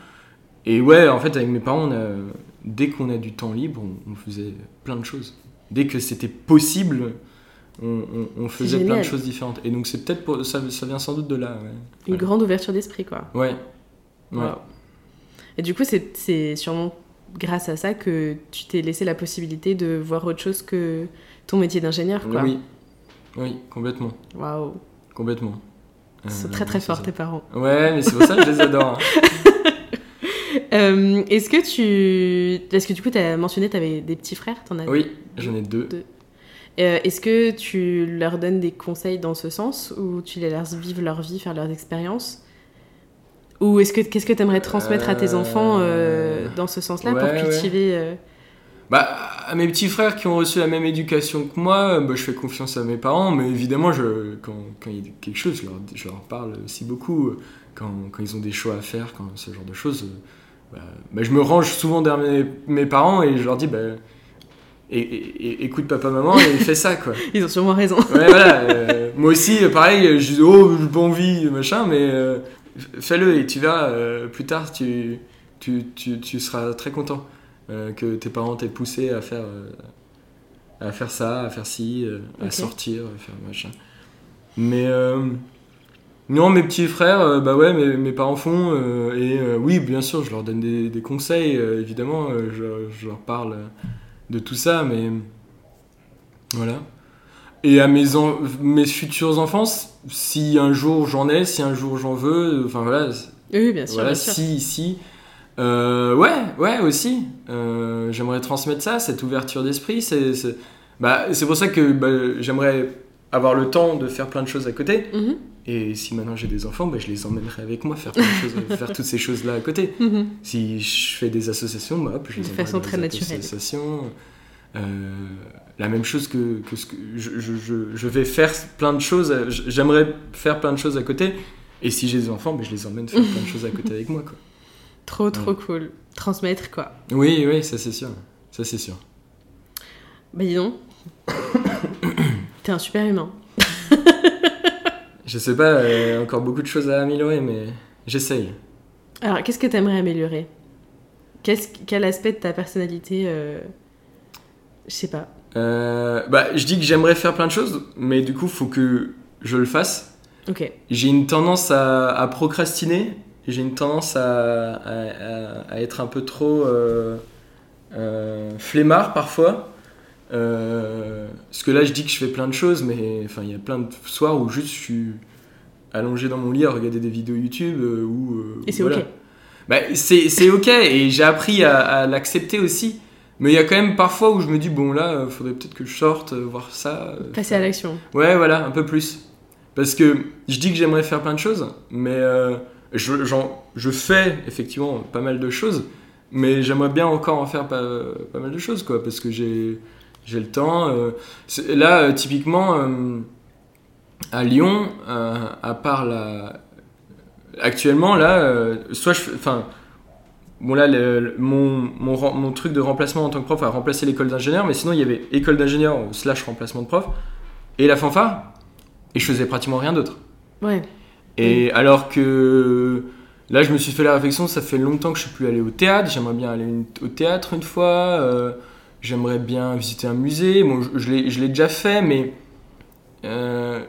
Et ouais, en fait avec mes parents, on a- dès qu'on a du temps libre, on, on faisait plein de choses. Dès que c'était possible, on, on- on faisait plein de choses différentes. Et donc c'est peut-être ça, ça vient sans doute de là. Ouais. Une Ouais. grande ouverture d'esprit, quoi. Ouais. Ouais. Wow. Et du coup, c'est c'est sûrement grâce à ça que tu t'es laissé la possibilité de voir autre chose que ton métier d'ingénieur, quoi. Oui. Oui, complètement. Waouh. Complètement. C'est Euh, très très c'est fort, ça. tes parents. Ouais, mais c'est pour ça que je les adore. hein. Euh, Est-ce que tu. Parce que du coup, tu as mentionné que tu avais des petits frères, t'en as Oui, j'en ai deux. Euh, Est-ce que tu leur donnes des conseils dans ce sens ou tu les laisses vivre leur vie, faire leurs expériences? Ou est-ce que qu'est-ce que tu aimerais transmettre à tes enfants dans ce sens-là pour ouais, cultiver Bah, à mes petits frères qui ont reçu la même éducation que moi, bah, je fais confiance à mes parents, mais évidemment, je, quand, quand il y a quelque chose, je leur, je leur parle aussi beaucoup. Quand, quand ils ont des choix à faire, quand ce genre de choses, euh, bah, bah, je me range souvent derrière mes, mes parents et je leur dis, bah, et, écoute papa, maman, et fais ça, quoi. Ils ont sûrement raison. Ouais, voilà. euh, moi aussi, euh, pareil, je dis, oh, j'ai pas envie, machin, mais euh, fais-le et tu verras, euh, plus tard, tu, tu, tu, tu seras très content euh, que tes parents t'aient poussé à faire, euh, à faire ça, à faire ci, euh, à sortir, à faire machin. Mais euh, non, mes petits frères, euh, bah ouais, mes, mes parents font, euh, et euh, oui, bien sûr, je leur donne des, des conseils, euh, évidemment, euh, je, je leur parle euh, de tout ça, mais voilà. Et à mes, en- mes futurs enfants, si un jour j'en ai, si un jour j'en veux, enfin voilà, Oui, bien sûr. voilà, bien sûr. si, si. Euh, ouais, ouais, aussi. Euh, j'aimerais transmettre ça, cette ouverture d'esprit. C'est, c'est... Bah, c'est pour ça que bah, j'aimerais avoir le temps de faire plein de choses à côté. Mhm, Et si maintenant j'ai des enfants, bah, je les emmènerai avec moi faire, plein de choses, faire toutes ces choses-là à côté. mhm. Si je fais des associations, bah, hop, je les De façon très des naturelle. associations. Euh, la même chose que, que ce que je, je- je- je vais faire plein de choses. J'aimerais faire plein de choses à côté. Et si j'ai des enfants, bah, je les emmène faire plein de choses à côté avec moi. Quoi. Trop, trop cool. Transmettre, quoi. Oui, oui, ça c'est sûr. Ça c'est sûr. Bah dis donc. T'es un super humain. Je sais pas, euh, encore beaucoup de choses à améliorer, mais j'essaye. Alors, qu'est-ce que t'aimerais améliorer? Quel aspect de ta personnalité euh, Je sais pas. Euh, bah, je dis que j'aimerais faire plein de choses, mais du coup, faut que je le fasse. Ok. J'ai une tendance à, à procrastiner. J'ai une tendance à, à- être un peu trop euh, euh, flemmard parfois. Euh, parce que là, je dis que je fais plein de choses, mais enfin, il y a plein de soirs où juste je suis allongé dans mon lit à regarder des vidéos YouTube euh, euh, Et c'est voilà. ok. Bah, c'est ok et j'ai appris à, à l'accepter aussi. Mais il y a quand même parfois où je me dis, bon là, euh, faudrait peut-être que je sorte, voir ça. Passer à l'action. Ouais, voilà, un peu plus. Parce que je dis que j'aimerais faire plein de choses, mais je, fais effectivement pas mal de choses, mais j'aimerais bien encore en faire pas, mal de choses, quoi, parce que j'ai, le temps. euh. Là, euh, typiquement, euh, à Lyon, à part la. Actuellement, là, soit je. Enfin. Bon là, mon, mon truc de remplacement en tant que prof a remplacé l'école d'ingénieur, mais sinon il y avait école d'ingénieur slash remplacement de prof et la fanfare, et je faisais pratiquement rien d'autre. Ouais. Et alors que là, je me suis fait la réflexion, ça fait longtemps que je suis plus allé au théâtre, j'aimerais bien aller une- au théâtre une fois, euh, j'aimerais bien visiter un musée, bon, je, je l'ai- déjà fait, mais euh,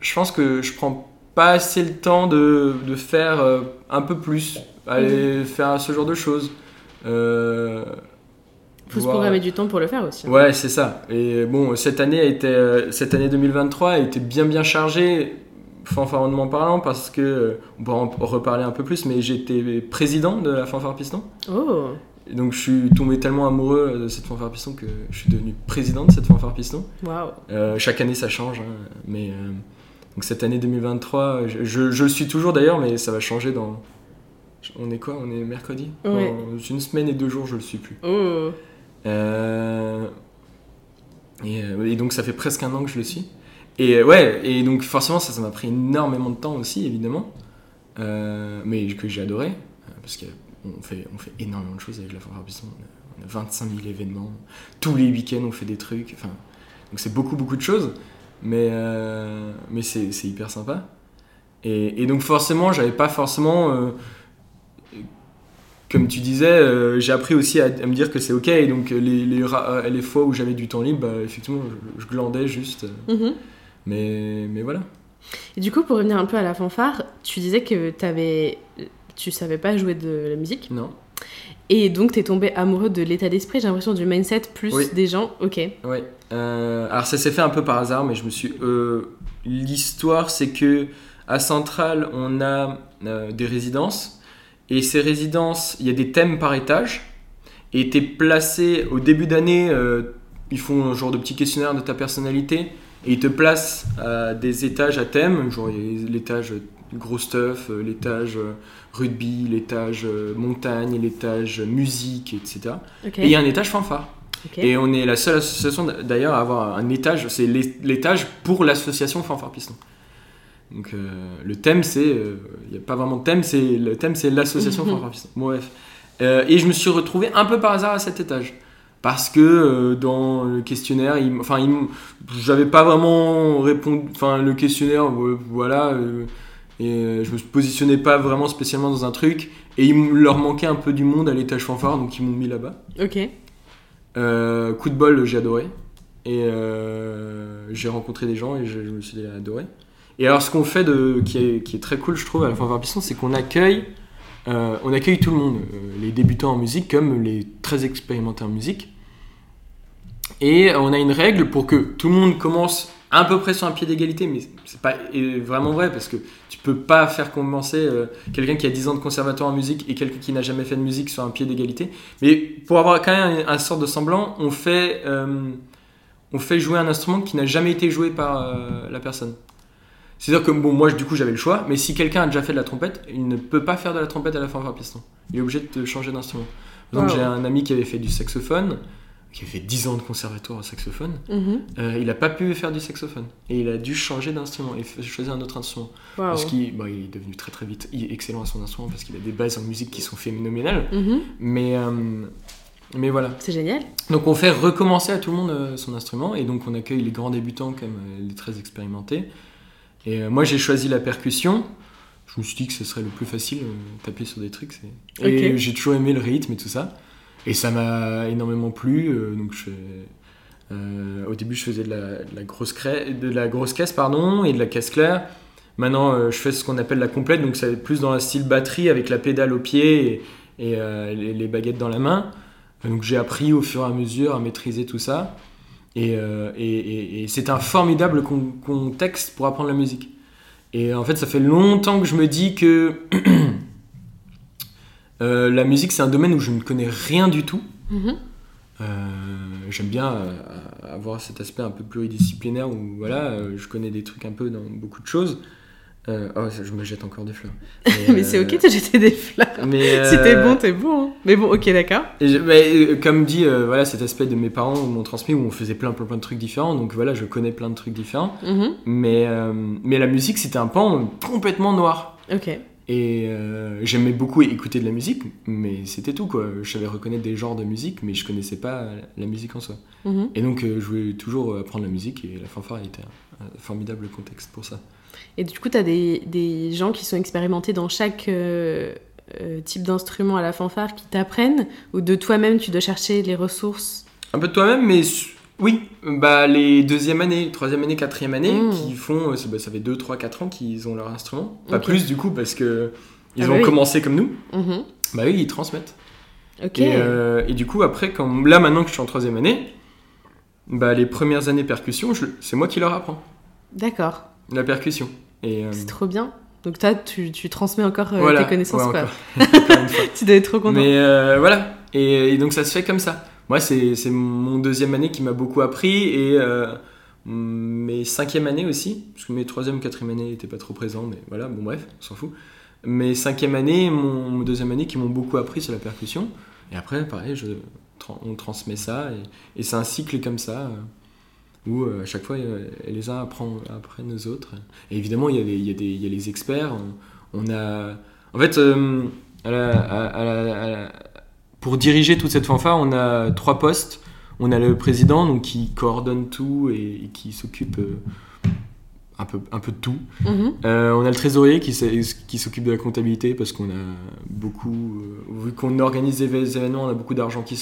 je pense que je prends pas assez le temps de, de faire euh, un peu plus, aller faire ce genre de choses. Euh, Faut se programmer du temps pour le faire aussi. Ouais, c'est ça. Et bon, cette année, a été, cette année 2023 a été bien bien chargée, fanfaronnement parlant, parce que, on pourra en reparler un peu plus, mais j'étais président de la fanfare piston. Oh, Et donc je suis tombé tellement amoureux de cette fanfare piston que je suis devenu président de cette fanfare piston. Euh, chaque année ça change, hein, mais euh, donc cette année 2023, je, je- je le suis toujours d'ailleurs, mais ça va changer dans. On est quoi? On est mercredi? Ouais. Dans une semaine et deux jours, je le suis plus. Oh. Euh, et, euh, et donc ça fait presque un an que je le suis. Et euh, ouais, et donc forcément ça, ça m'a pris énormément de temps aussi, évidemment, Euh, mais que j'ai adoré, euh, parce qu'on fait, on fait énormément de choses avec la Fanfare Piston. On a- On a 25 000 événements, tous les week-ends on fait des trucs, enfin, donc c'est beaucoup beaucoup de choses, mais, mais c'est c'est hyper sympa. Et, et donc forcément, j'avais pas forcément... comme tu disais, j'ai appris aussi à, me dire que c'est ok. Et donc, les, les, les fois où j'avais du temps libre, bah, effectivement, je, glandais juste. Mhm. Mais, mais voilà. Et du coup, pour revenir un peu à la fanfare, tu disais que t'avais... tu savais pas jouer de la musique. Non Et donc, t'es tombé amoureux de l'état d'esprit, j'ai l'impression, du mindset plus Oui. des gens. Ok. Ouais. Euh, alors, ça s'est fait un peu par hasard, mais je me suis. euh, L'histoire, c'est que à Centrale, on a euh, des résidences. Et ces résidences, il y a des thèmes par étage. Et t'es placé au début d'année, euh, ils font un genre de petit questionnaire de ta personnalité. Et ils te placent à des étages à thème, genre il l'étage gros stuff, euh, l'étage euh, rugby, l'étage euh, montagne, l'étage musique, etc. Et il y a un étage fanfare. Et on est la seule association d'ailleurs à avoir un étage, c'est l'é- l'étage pour l'association Fanfare Piston. Donc euh, le thème c'est, euh, il n'y a pas vraiment de thème, c'est le thème c'est l'association Fanfare Piston. Bon, bref. Euh, et je me suis retrouvé un peu par hasard à cet étage. Parce que euh, dans le questionnaire, il enfin, j'avais pas vraiment répondu. Enfin, le questionnaire, euh, voilà. euh, et je me positionnais pas vraiment spécialement dans un truc. Et il leur manquait un peu du monde à l'étage fanfare, donc ils m'ont mis là-bas. Ok. Euh, coup de bol, j'ai adoré. Et j'ai rencontré des gens et je, je me suis adoré. Et alors, ce qu'on fait de, qui, est, qui est très cool, je trouve, à la Fanfare Piston, c'est qu'on accueille, euh, on accueille tout le monde, euh, les débutants en musique comme les très expérimentés en musique. Et on a une règle pour que tout le monde commence à peu près sur un pied d'égalité, mais c'est pas euh, vraiment vrai parce que tu peux pas faire commencer quelqu'un qui a 10 ans de conservatoire en musique et quelqu'un qui n'a jamais fait de musique sur un pied d'égalité. Mais pour avoir quand même un, sort de semblant, on fait, on fait jouer un instrument qui n'a jamais été joué par la personne. C'est-à-dire que bon, moi du coup j'avais le choix, mais si quelqu'un a déjà fait de la trompette, il ne peut pas faire de la trompette à la fanfare piston. Il est obligé de changer d'instrument. Donc Wow. j'ai un ami qui avait fait du saxophone, qui avait fait 10 ans de conservatoire au saxophone. Mhm. Euh, il n'a pas pu faire du saxophone et il a dû changer d'instrument et choisir un autre instrument. Waouh. Parce qu'il bon, il est devenu très très vite excellent à son instrument parce qu'il a des bases en musique qui sont phénoménales. Mhm. Mais, euh, mais voilà. C'est génial. Donc on fait recommencer à tout le monde euh, son instrument et donc on accueille les grands débutants comme les très expérimentés. Et euh, moi j'ai choisi la percussion. Je me suis dit que ce serait le plus facile, euh, taper sur des trucs. Et j'ai toujours aimé le rythme et tout ça. Et ça m'a énormément plu. euh, donc je, euh, au début je faisais de la, de la grosse cra- de la grosse caisse pardon et de la caisse claire. Maintenant euh, je fais ce qu'on appelle la complète, donc c'est plus dans un style batterie avec la pédale au pied et, et, euh, les, les baguettes dans la main. Donc j'ai appris au fur et à mesure à maîtriser tout ça. Et, euh, et- et- et c'est un formidable con- contexte pour apprendre la musique. Et en fait, ça fait longtemps que je me dis que euh, la musique, c'est un domaine où je ne connais rien du tout. Mhm. Euh, J'aime bien avoir cet aspect un peu pluridisciplinaire où voilà, je connais des trucs un peu dans beaucoup de choses. Euh, oh, je me jette encore des fleurs. Mais c'est ok de jeter des fleurs. Mais, Si t'es euh, bon, t'es bon. hein. Mais bon, ok, d'accord. euh, comme dit, euh, voilà, cet aspect de mes parents m'ont transmis où on faisait plein, plein, plein de trucs différents. Donc voilà, je connais plein de trucs différents. Mhm. Mais, euh, mais la musique, c'était un pan complètement noir. Ok. Et euh, j'aimais beaucoup écouter de la musique, mais c'était tout quoi. Je savais reconnaître des genres de musique, mais je connaissais pas la musique en soi. Mhm. Et donc euh, je voulais toujours apprendre la musique et la fanfare était un formidable contexte pour ça. Et du coup, t'as des, des gens qui sont expérimentés dans chaque euh, euh, type d'instrument à la fanfare qui t'apprennent Ou de toi-même, tu dois chercher les ressources? Un peu de toi-même, mais Oui, bah les deuxième année, troisième année, quatrième année, Mm. qui font, euh, ça, bah, ça fait 2, 3, 4 ans qu'ils ont leur instrument. Pas plus du coup, parce que ils Ah bah ont oui. commencé comme nous. Mhm. Bah oui, ils transmettent. Et, euh, et du coup, après, quand, là maintenant que je suis en troisième année, bah les premières années percussion, c'est moi qui leur apprends D'accord. La percussion. Euh, C'est trop bien. Donc toi, tu, tu transmets encore euh, voilà, tes connaissances, ouais, quoi. tu dois être trop content. Mais euh, voilà, et, et donc ça se fait comme ça. Moi, c'est mon deuxième année qui m'a beaucoup appris et mes cinquième année aussi, parce que mes troisième, quatrième année n'étaient pas trop présents, mais voilà, bon bref, on s'en fout. Mes cinquième année, mon, mon deuxième année qui m'ont beaucoup appris sur la percussion. Et après, pareil, je, on transmet ça et, et c'est un cycle comme ça. Où euh, à chaque fois euh, les uns apprennent, apprennent aux autres. Et évidemment, il y a, les, il y a, des, il y a les experts. On, on a, en fait, euh, à la- à- à la- à la- pour diriger toute cette fanfare, on a trois postes. On a le président donc, qui coordonne tout et, et qui s'occupe un, peu, un peu de tout. Mhm. Euh, on a le trésorier qui, s'occupe de la comptabilité parce qu'on a beaucoup, euh, vu qu'on organise des événements, on a beaucoup d'argent qui.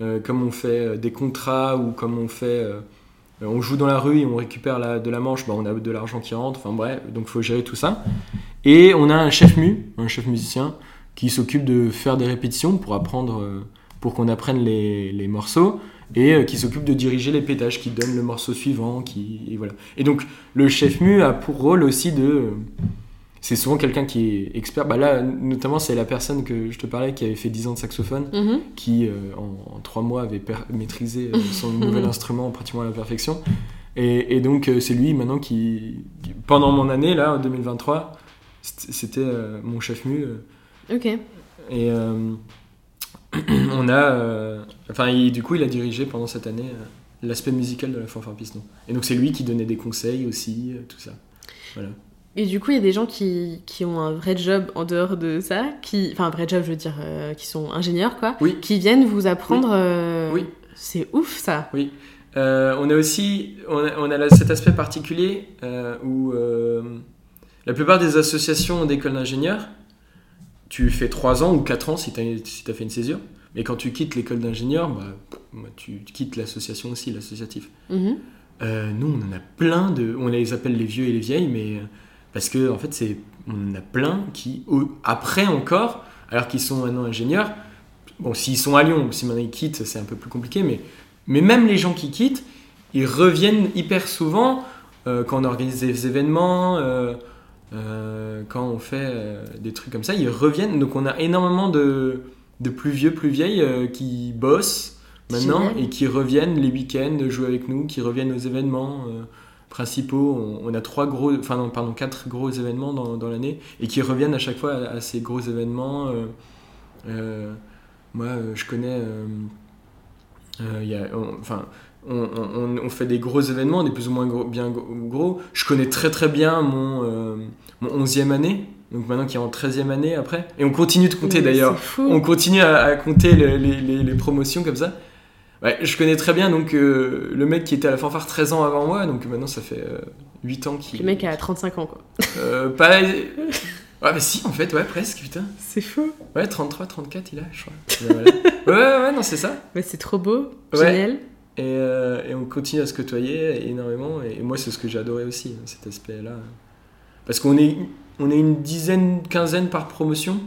Euh, comme on fait des contrats ou comme on fait, on joue dans la rue et on récupère de la manche, bah, on a de l'argent qui rentre. Enfin bref, donc il faut gérer tout ça. Et on a un chef mu, un chef musicien qui s'occupe de faire des répétitions pour apprendre, euh, pour qu'on apprenne les, les morceaux et euh, qui s'occupe de diriger les pétages, qui donne le morceau suivant, qui et voilà. Et donc le chef mu a pour rôle aussi de. C'est souvent quelqu'un qui est expert. Bah là, notamment, c'est la personne que je te parlais qui avait fait 10 ans de saxophone, Mhm. qui euh, en, en 3 mois avait maîtrisé euh, son nouvel instrument pratiquement à la perfection. Et, et donc, euh, c'est lui maintenant qui, qui- pendant mon année, là, en 2023, c'était euh, mon chef mu. Ok. et euh, on a. enfin, il- du coup, il a dirigé pendant cette année l'aspect musical de la fanfare piston. Et donc, c'est lui qui donnait des conseils aussi, tout ça. Voilà. Et du coup, il y a des gens qui, qui ont un vrai job en dehors de ça, qui, enfin un vrai job, je veux dire, euh, qui sont ingénieurs, quoi, Oui. qui viennent vous apprendre. euh, Oui. C'est ouf, ça. Euh, on a aussi on a, on a là cet aspect particulier où la plupart des associations d'écoles d'ingénieurs, tu fais 3 ans ou 4 ans si tu as, si t'as fait une césure, mais quand tu quittes l'école d'ingénieur, bah, tu quittes l'association aussi, l'associatif. Mhm. Euh, nous, on en a plein de. On les appelle les vieux et les vieilles, mais. Parce que, en fait, c'est, on a plein qui, après encore, alors qu'ils sont maintenant ingénieurs, bon, s'ils sont à Lyon, si maintenant ils quittent, c'est un peu plus compliqué, mais, mais même les gens qui quittent, ils reviennent hyper souvent euh, quand on organise des événements, euh, euh, quand on fait des trucs comme ça, ils reviennent. Donc, on a énormément de, de plus vieux, plus vieilles qui bossent maintenant Génial. et qui reviennent les week-ends jouer avec nous, qui reviennent aux événements principaux. On, on a trois gros, enfin non, pardon, quatre gros événements dans, dans l'année et qui reviennent à chaque fois à, à ces gros événements. euh, euh, moi, euh, je connais, y a, on- enfin. On, on- on fait des gros événements, des plus ou moins gros, bien gros-. Je connais très très bien mon, euh, mon 11e année, donc maintenant qui est en 13e année après. Et on continue de compter d'ailleurs. On continue à, à compter le- les, les- les promotions comme ça. Ouais, je connais très bien donc euh, le mec qui était à la fanfare 13 ans avant moi, donc maintenant ça fait euh, 8 ans qu'il. Le mec a 35 ans, quoi. Euh, pas. Ouais, mais si, en fait, ouais, presque, putain. C'est fou. Ouais, 33, 34, il a, je crois. Voilà. ouais, ouais, non, c'est ça. Mais c'est trop beau. Ouais. Génial. Et, euh, et on continue à se côtoyer énormément. Et, moi, c'est ce que j'ai adoré aussi, hein, cet aspect-là. Parce qu'on est, on est une dizaine, quinzaine par promotion.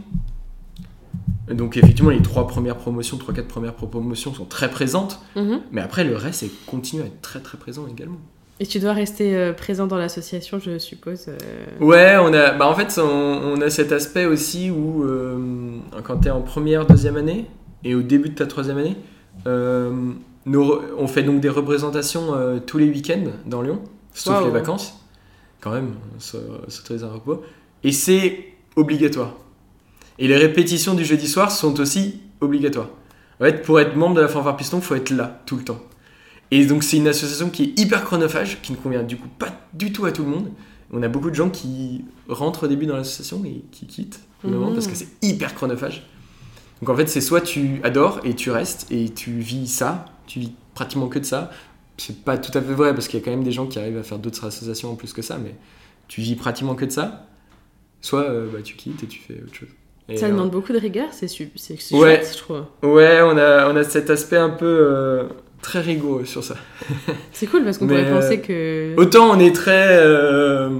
Donc, effectivement, les trois premières promotions, trois, quatre premières promotions sont très présentes. Mhm. Mais après, le reste, continue à être très, très présent également. Et tu dois rester euh, présent dans l'association, je suppose. euh. Ouais, on a, bah en fait, on, on a cet aspect aussi où, euh, quand tu es en première, deuxième année, et au début de ta troisième année, euh, re- on fait donc des représentations tous les week-ends dans Lyon, sauf Wow. les vacances, quand même, on se- s'autorise un repos, et c'est obligatoire. Et les répétitions du jeudi soir sont aussi obligatoires. En fait, pour être membre de la fanfare piston, il faut être là tout le temps. Et donc c'est une association qui est hyper chronophage, qui ne convient du coup pas du tout à tout le monde. On a beaucoup de gens qui rentrent au début dans l'association et qui quittent Mhm. parce que c'est hyper chronophage. Donc en fait c'est soit tu adores et tu restes et tu vis ça, tu vis pratiquement que de ça. C'est pas tout à fait vrai parce qu'il y a quand même des gens qui arrivent à faire d'autres associations en plus que ça, mais tu vis pratiquement que de ça. Soit euh, bah, tu quittes et tu fais autre chose. Et, Ça demande beaucoup de rigueur, c'est c'est Ouais. chouette, je trouve. Ouais, on a, on a cet aspect un peu. euh, très rigoureux sur ça. C'est cool parce qu'on pourrait penser euh, que. Autant on est très. euh,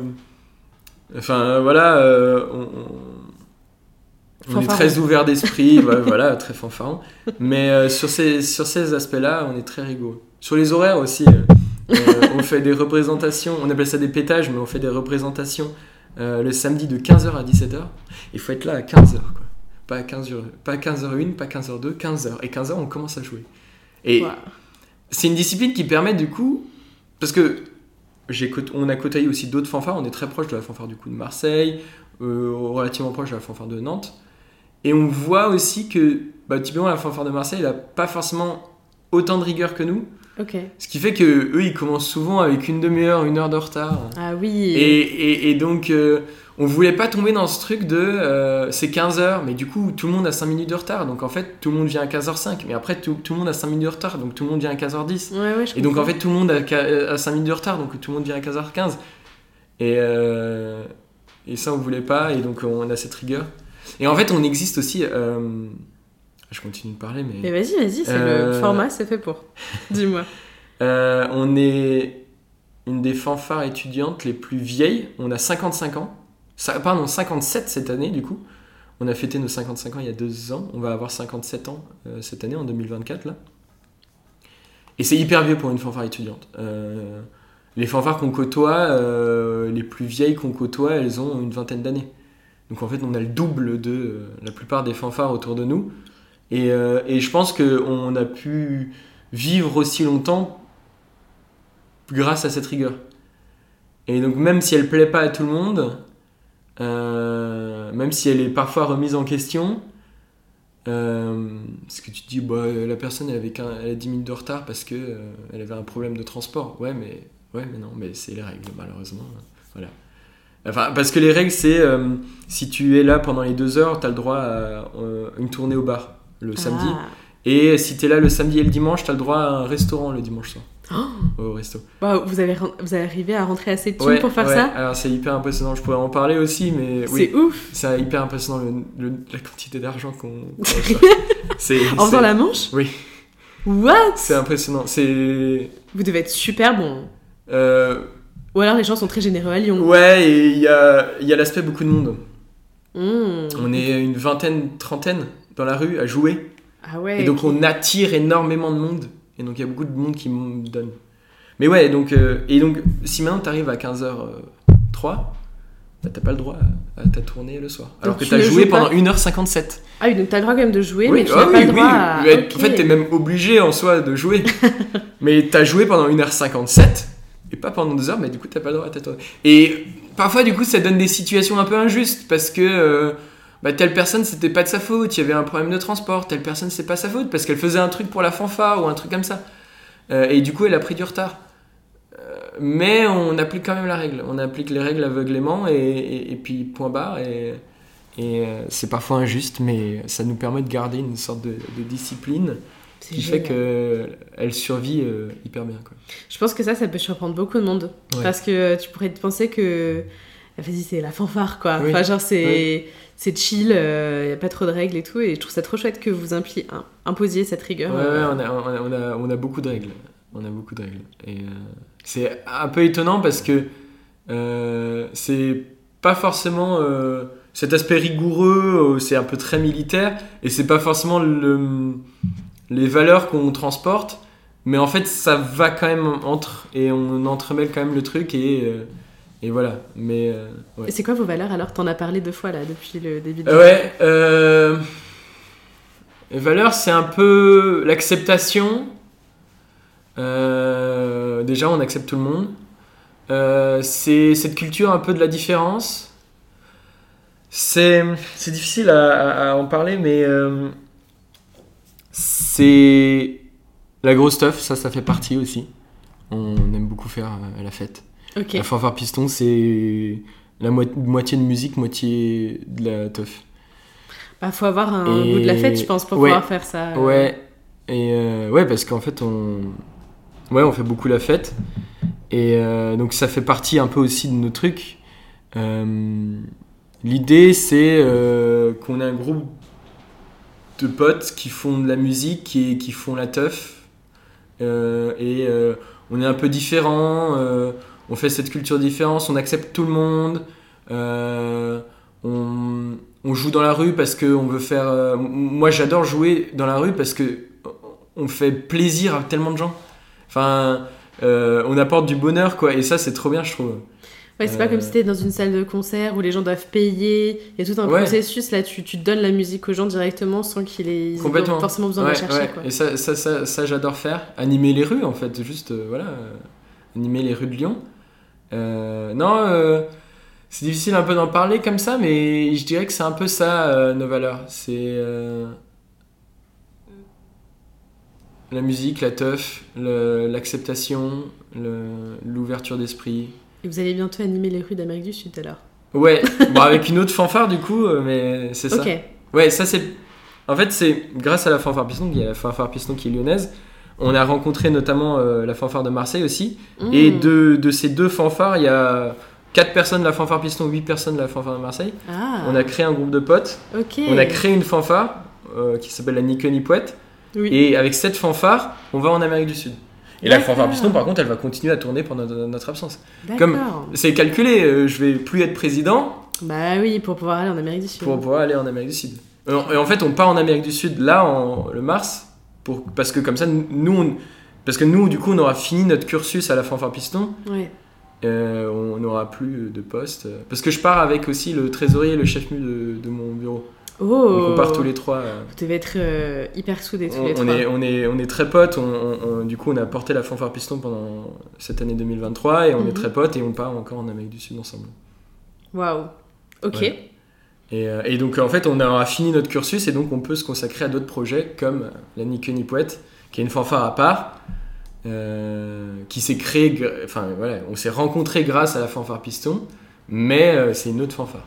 Enfin voilà, euh, on, on- on est très ouvert d'esprit, voilà, très fanfaron. Mais sur ces, sur ces aspects-là, on est très rigoureux. Sur les horaires aussi, on fait des représentations, on appelle ça des pétages, mais on fait des représentations euh, le samedi de 15h à 17h. Il faut être là à 15h, quoi. Pas à 15h, pas à 15h01, pas 15h02, 15h. Et 15h, on commence à jouer. Et c'est une discipline qui permet du coup, parce que on a côtoyé aussi d'autres fanfares, on est très proche de la fanfare du coup de Marseille, euh, relativement proche de la fanfare de Nantes, et on voit aussi que bah, typiquement la fanfare de Marseille, elle n'a pas forcément autant de rigueur que nous, Ce qui fait que eux ils commencent souvent avec une demi-heure, une heure de retard. Ah oui. Et, et- et donc, euh, on voulait pas tomber dans ce truc de euh, c'est 15h, mais du coup, tout le monde a 5 minutes de retard. Donc, en fait, tout le monde vient à 15h05. Mais après, tout, tout le monde a 5 minutes de retard. Donc, tout le monde vient à 15h10. Ouais, ouais, je Et donc, en fait, tout le monde a, qu'à- a 5 minutes de retard. Donc, tout le monde vient à 15h15. Et, euh, et ça, on voulait pas. Et donc, on a cette rigueur. Et en fait, on existe aussi. Je continue de parler, mais. Mais vas-y, vas-y, c'est le Euh, format, c'est fait pour. Dis-moi. Euh, on est une des fanfares étudiantes les plus vieilles. On a 55 ans. Ça- pardon, 57 cette année, du coup. On a fêté nos 55 ans il y a deux ans. On va avoir 57 ans euh, cette année, en 2024, là. Et c'est hyper vieux pour une fanfare étudiante. Euh, les fanfares qu'on côtoie, euh, les plus vieilles qu'on côtoie, elles ont une vingtaine d'années. Donc en fait, on a le double de la plupart des fanfares autour de nous. Et, euh, et je pense qu'on a pu vivre aussi longtemps grâce à cette rigueur. Et donc même si elle plaît pas à tout le monde, euh, même si elle est parfois remise en question, euh, parce que tu te dis bah, la personne elle avait elle a 10 minutes de retard parce que euh, elle avait un problème de transport. Ouais mais ouais mais non mais c'est les règles malheureusement. Voilà. Enfin parce que les règles c'est si tu es là pendant les deux heures, tu as le droit à une tournée au bar le samedi. Ah. Et si tu es là le samedi et le dimanche, tu as le droit à un restaurant le dimanche soir. Oh Au resto. Bah, vous, avez, vous à rentrer assez de thunes Ouais, pour faire ouais. ça Alors c'est hyper impressionnant. Je pourrais en parler aussi, mais oui, C'est ouf c'est hyper impressionnant le- le- la quantité d'argent qu'on. c'est En faisant la manche Oui. What? C'est impressionnant. C'est Vous devez être super bon. euh, Ou alors les gens sont très généreux à Lyon. ouais et il y a y a l'aspect beaucoup de monde. Mmh. On est une vingtaine, trentaine dans la rue à jouer, Ah ouais. et donc on attire énormément de monde. Et donc il y a beaucoup de monde qui me donne. Mais ouais, donc euh, et donc si maintenant t'arrives à 15h03, bah, t'as pas le droit à, ta tournée le soir. Alors Donc que t'as joué pas pendant 1h57. Ah oui, donc t'as le droit quand même de jouer, mais tu ah n'as pas le droit à... Mais En fait, t'es même obligé en soi de jouer. mais t'as joué pendant 1h57 et pas pendant 2 heures, mais du coup, t'as pas le droit à ta tournée. Et parfois, du coup, ça donne des situations un peu injustes parce que euh, bah, telle personne, c'était pas de sa faute, il y avait un problème de transport, telle personne, c'est pas sa faute parce qu'elle faisait un truc pour la fanfare ou un truc comme ça. Euh, et du coup, elle a pris du retard. Euh, Mais on applique quand même la règle. On applique les règles aveuglément et, et- et puis point barre. Et, et euh, c'est parfois injuste, mais ça nous permet de garder une sorte de, de discipline qui fait génial. qu'elle survit hyper bien. Quoi. Je pense que ça, ça peut surprendre beaucoup de monde. Ouais. Parce que tu pourrais te penser que... Vas-y, c'est la fanfare, quoi. Oui. Enfin, genre, c'est... C'est chill, il n'y a pas trop de règles et tout, et je trouve ça trop chouette que vous imposiez cette rigueur. Ouais, euh, on, a, on, a, on, a, on a beaucoup de règles. On a beaucoup de règles. Et euh, c'est un peu étonnant parce que euh, c'est pas forcément euh, cet aspect rigoureux, euh, c'est un peu très militaire, et c'est pas forcément le, les valeurs qu'on transporte, mais en fait ça va quand même entre, et on entremêle quand même le truc, et, euh, et voilà. Mais euh, ouais. Et c'est quoi vos valeurs alors T'en as parlé deux fois là depuis le début de Euh, Ouais, euh, les valeurs, c'est un peu l'acceptation. Euh, déjà, on accepte tout le monde. C'est cette culture un peu de la différence. C'est difficile à, à- à en parler, mais c'est la grosse stuff, ça, ça fait partie aussi. On aime beaucoup faire la fête. Ok. La fanfare piston, c'est la mo- moitié de musique, moitié de la teuf. Bah, faut avoir un Et- goût de la fête, je pense, pour Ouais. pouvoir faire ça. euh. Ouais, et euh, ouais, parce qu'en fait, on, ouais, on fait beaucoup la fête. Et euh, donc, ça fait partie un peu aussi de nos trucs. Euh, L'idée, c'est qu'on ait un groupe de potes qui font de la musique et qui font la teuf. et on est un peu différent, euh, on fait cette culture différence, on accepte tout le monde, euh, on, on joue dans la rue parce qu'on veut faire... euh, moi j'adore jouer dans la rue parce que on fait plaisir à tellement de gens. Enfin, euh, on apporte du bonheur quoi, et ça c'est trop bien je trouve. Ouais, c'est pas comme si t'étais dans une salle de concert où les gens doivent payer. Il y a tout un Ouais. processus. Là, tu, tu donnes la musique aux gens directement sans qu'ils aient forcément besoin de Ouais, la chercher. Quoi. Et ça, ça, ça, ça, j'adore faire. Animer les rues, en fait, juste, euh, voilà, euh, animer les rues de Lyon. Euh, non, euh, c'est difficile un peu d'en parler comme ça, mais je dirais que c'est un peu ça, euh, nos valeurs. C'est la musique, la teuf, l'acceptation, l'ouverture d'esprit. Et vous allez bientôt animer les rues d'Amérique du Sud alors. Ouais, bon, avec une autre fanfare, du coup, mais c'est ça. Ok. Ouais, ça c'est. En fait, c'est grâce à la fanfare piston, il y a la fanfare piston qui est lyonnaise. On a rencontré notamment euh, la fanfare de Marseille aussi. Et Mmh. de, de ces deux fanfares, il y a 4 personnes de la fanfare piston, 8 personnes de la fanfare de Marseille. Ah. On a créé un groupe de potes. On a créé une fanfare euh, qui s'appelle la Poète. Oui. Et avec cette fanfare, on va en Amérique du Sud. Et la fanfare piston, par contre, elle va continuer à tourner pendant notre- absence. comme-. C'est calculé, euh, je vais plus être président, Bah oui, pour pouvoir aller en Amérique du Sud. pour pouvoir aller en Amérique du Sud. Euh, Et en fait, on part en Amérique du Sud là, en le mars, pour, parce que comme ça, nous, on- parce que nous, du coup, on aura fini notre cursus à la fanfare piston, euh, on n'aura plus de poste. Parce que je pars avec aussi le trésorier et le chef mu de, de mon bureau. Oh. Donc on part tous les trois. euh, Vous devez être euh, hyper soudés tous on, les on trois. est, on, est, on est très potes, on- du coup on a porté la fanfare piston pendant cette année 2023 et on Mhm. est très potes et on part encore en Amérique du Sud ensemble. Waouh. Ok. Ouais. Et, euh, et donc en fait on aura fini notre cursus et donc on peut se consacrer à d'autres projets comme la Nikoni Poète qui est une fanfare à part euh, qui s'est créée, enfin voilà, on s'est rencontrés grâce à la fanfare piston mais euh, c'est une autre fanfare.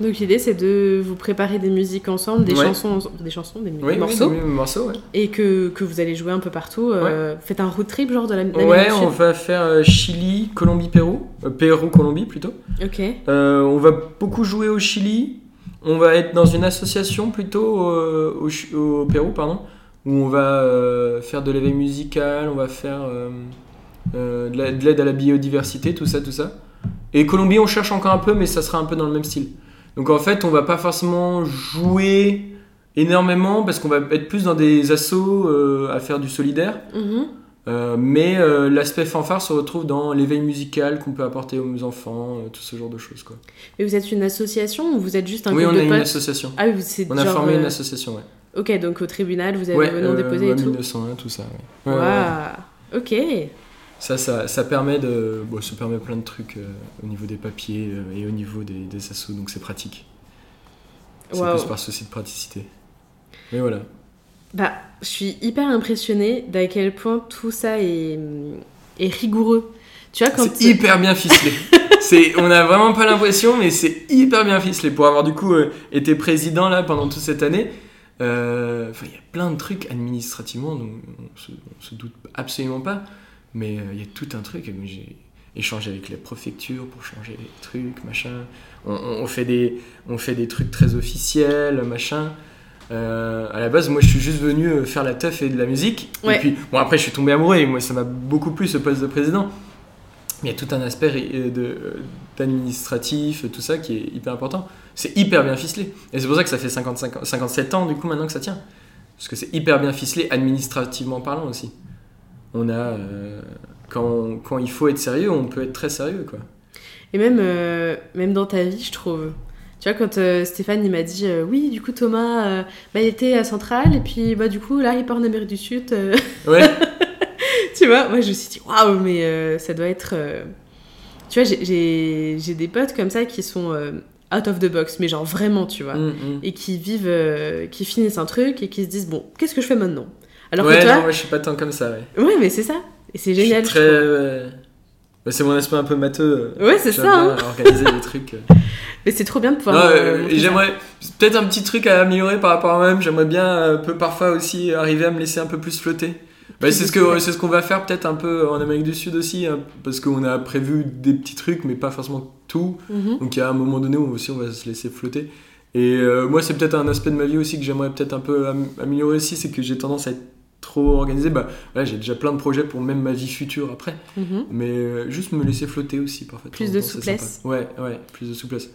Donc l'idée c'est de vous préparer des musiques ensemble, des Ouais. chansons, des chansons, des Oui, morceaux, oui, oui, morceaux, ouais. et que, que vous allez jouer un peu partout. euh, Faites un road trip genre de la d'Amérique Ouais, on va faire Chili, Colombie, Pérou, Pérou, Colombie plutôt. Ok. On va beaucoup jouer au Chili. On va être dans une association plutôt euh, au, Pérou, pardon, où on va euh, faire de l'éveil musical, on va faire euh, de la- de l'aide à la biodiversité, tout ça, tout ça. Et Colombie, on cherche encore un peu, mais ça sera un peu dans le même style. Donc en fait, on va pas forcément jouer énormément parce qu'on va être plus dans des euh, à faire du solidaire. Mhm. Euh, mais euh, l'aspect fanfare se retrouve dans l'éveil musical qu'on peut apporter aux enfants, euh, tout ce genre de choses. Quoi. Et vous êtes une association ou vous êtes juste un oui, groupe on a de une association. Ah oui, On a formé une association, ouais. Ok, donc au tribunal vous avez ouais, euh, déposés loi et tout. 1901, tout ça. ouais. Ouais, ouais, ouais. Waouh. Ok. Ça, ça, ça permet de, bon, ça permet plein de trucs au niveau des papiers et au niveau des, des assos, donc c'est pratique. C'est Waouh. plus par souci de praticité. Mais voilà. Bah, je suis hyper impressionnée d'à quel point tout ça est, est rigoureux. Tu vois, quand. C'est hyper bien ficelé. c'est, on n'a vraiment pas l'impression, mais c'est hyper bien ficelé. Pour avoir du coup euh, été président là pendant toute cette année, euh, il y a plein de trucs administrativement dont on se, on se doute absolument pas. Mais euh, il y a tout un truc. J'ai échangé avec la préfecture pour changer les trucs, machin. On, on- on fait des, on fait des trucs très officiels, machin. Euh, à la base, moi, je suis juste venu euh, faire la teuf et de la musique. Ouais. Et puis, bon, après, je suis tombé amoureux et moi, ça m'a beaucoup plu ce poste de président. Mais il y a tout un aspect euh, euh, d'administratif, tout ça qui est hyper important. C'est hyper bien ficelé. Et c'est pour ça que ça fait 55 ans- 57 ans, du coup, maintenant que ça tient. Parce que c'est hyper bien ficelé, administrativement parlant aussi. On a. euh, quand, quand il faut être sérieux, on peut être très sérieux, quoi. Et même, euh, même dans ta vie, je trouve. Tu vois, quand euh, Stéphane il m'a dit euh, Oui, du coup, Thomas, euh, bah, il était à Centrale, et puis bah, du coup, là, il part en Amérique du Sud. Ouais, tu vois, moi, je me suis dit Waouh, mais ça doit être. Tu vois, j'ai- des potes comme ça qui sont out of the box, mais genre vraiment, tu vois. Mm, mm. Et qui vivent, qui finissent un truc et qui se disent Bon, qu'est-ce que je fais maintenant? Alors ouais, que toi, non, moi, je suis pas tant comme ça, ouais. ouais, mais c'est ça. Et c'est Je suis génial. très. ouais. Bah, c'est mon aspect un peu matheux. Ouais, c'est ça, bien Organiser des trucs. Mais c'est trop bien de pouvoir. Euh, euh, j'aimerais peut-être un petit truc à améliorer par rapport à moi-même. J'aimerais bien euh, peu parfois aussi arriver à me laisser un peu plus flotter. Bah, c'est ce que c'est ce qu'on va faire peut-être un peu en Amérique du Sud aussi, hein, parce qu'on a prévu des petits trucs, mais pas forcément tout. Mhm. Donc il y a un moment donné où aussi on va se laisser flotter. Et euh, moi, c'est peut-être un aspect de ma vie aussi que j'aimerais peut-être un peu am- améliorer aussi, c'est que j'ai tendance à être trop organisé, bah voilà, j'ai déjà plein de projets pour même ma vie future après. Mhm. Mais euh, juste me laisser flotter aussi parfois. Plus de souplesse. Ouais, ouais, plus de souplesse.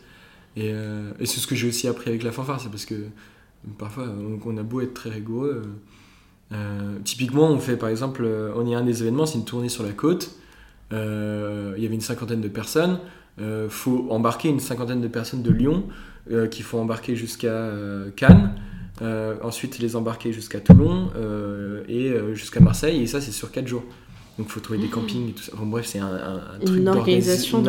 Et, euh, et c'est ce que j'ai aussi appris avec la fanfare, c'est parce que parfois on, a beau être très rigoureux. euh, euh, typiquement, on fait par exemple, on y a un des événements, c'est une tournée sur la côte. Il y avait une cinquantaine de personnes. Euh, faut embarquer une cinquantaine de personnes de Lyon qu'il faut embarquer jusqu'à Cannes. Euh, ensuite, les embarquer jusqu'à Toulon euh, et euh, jusqu'à Marseille. Et ça, c'est sur 4 jours. Donc, il faut trouver des campings et tout ça. Bon, bref, c'est un, un- un truc Une d'organisa- organisation une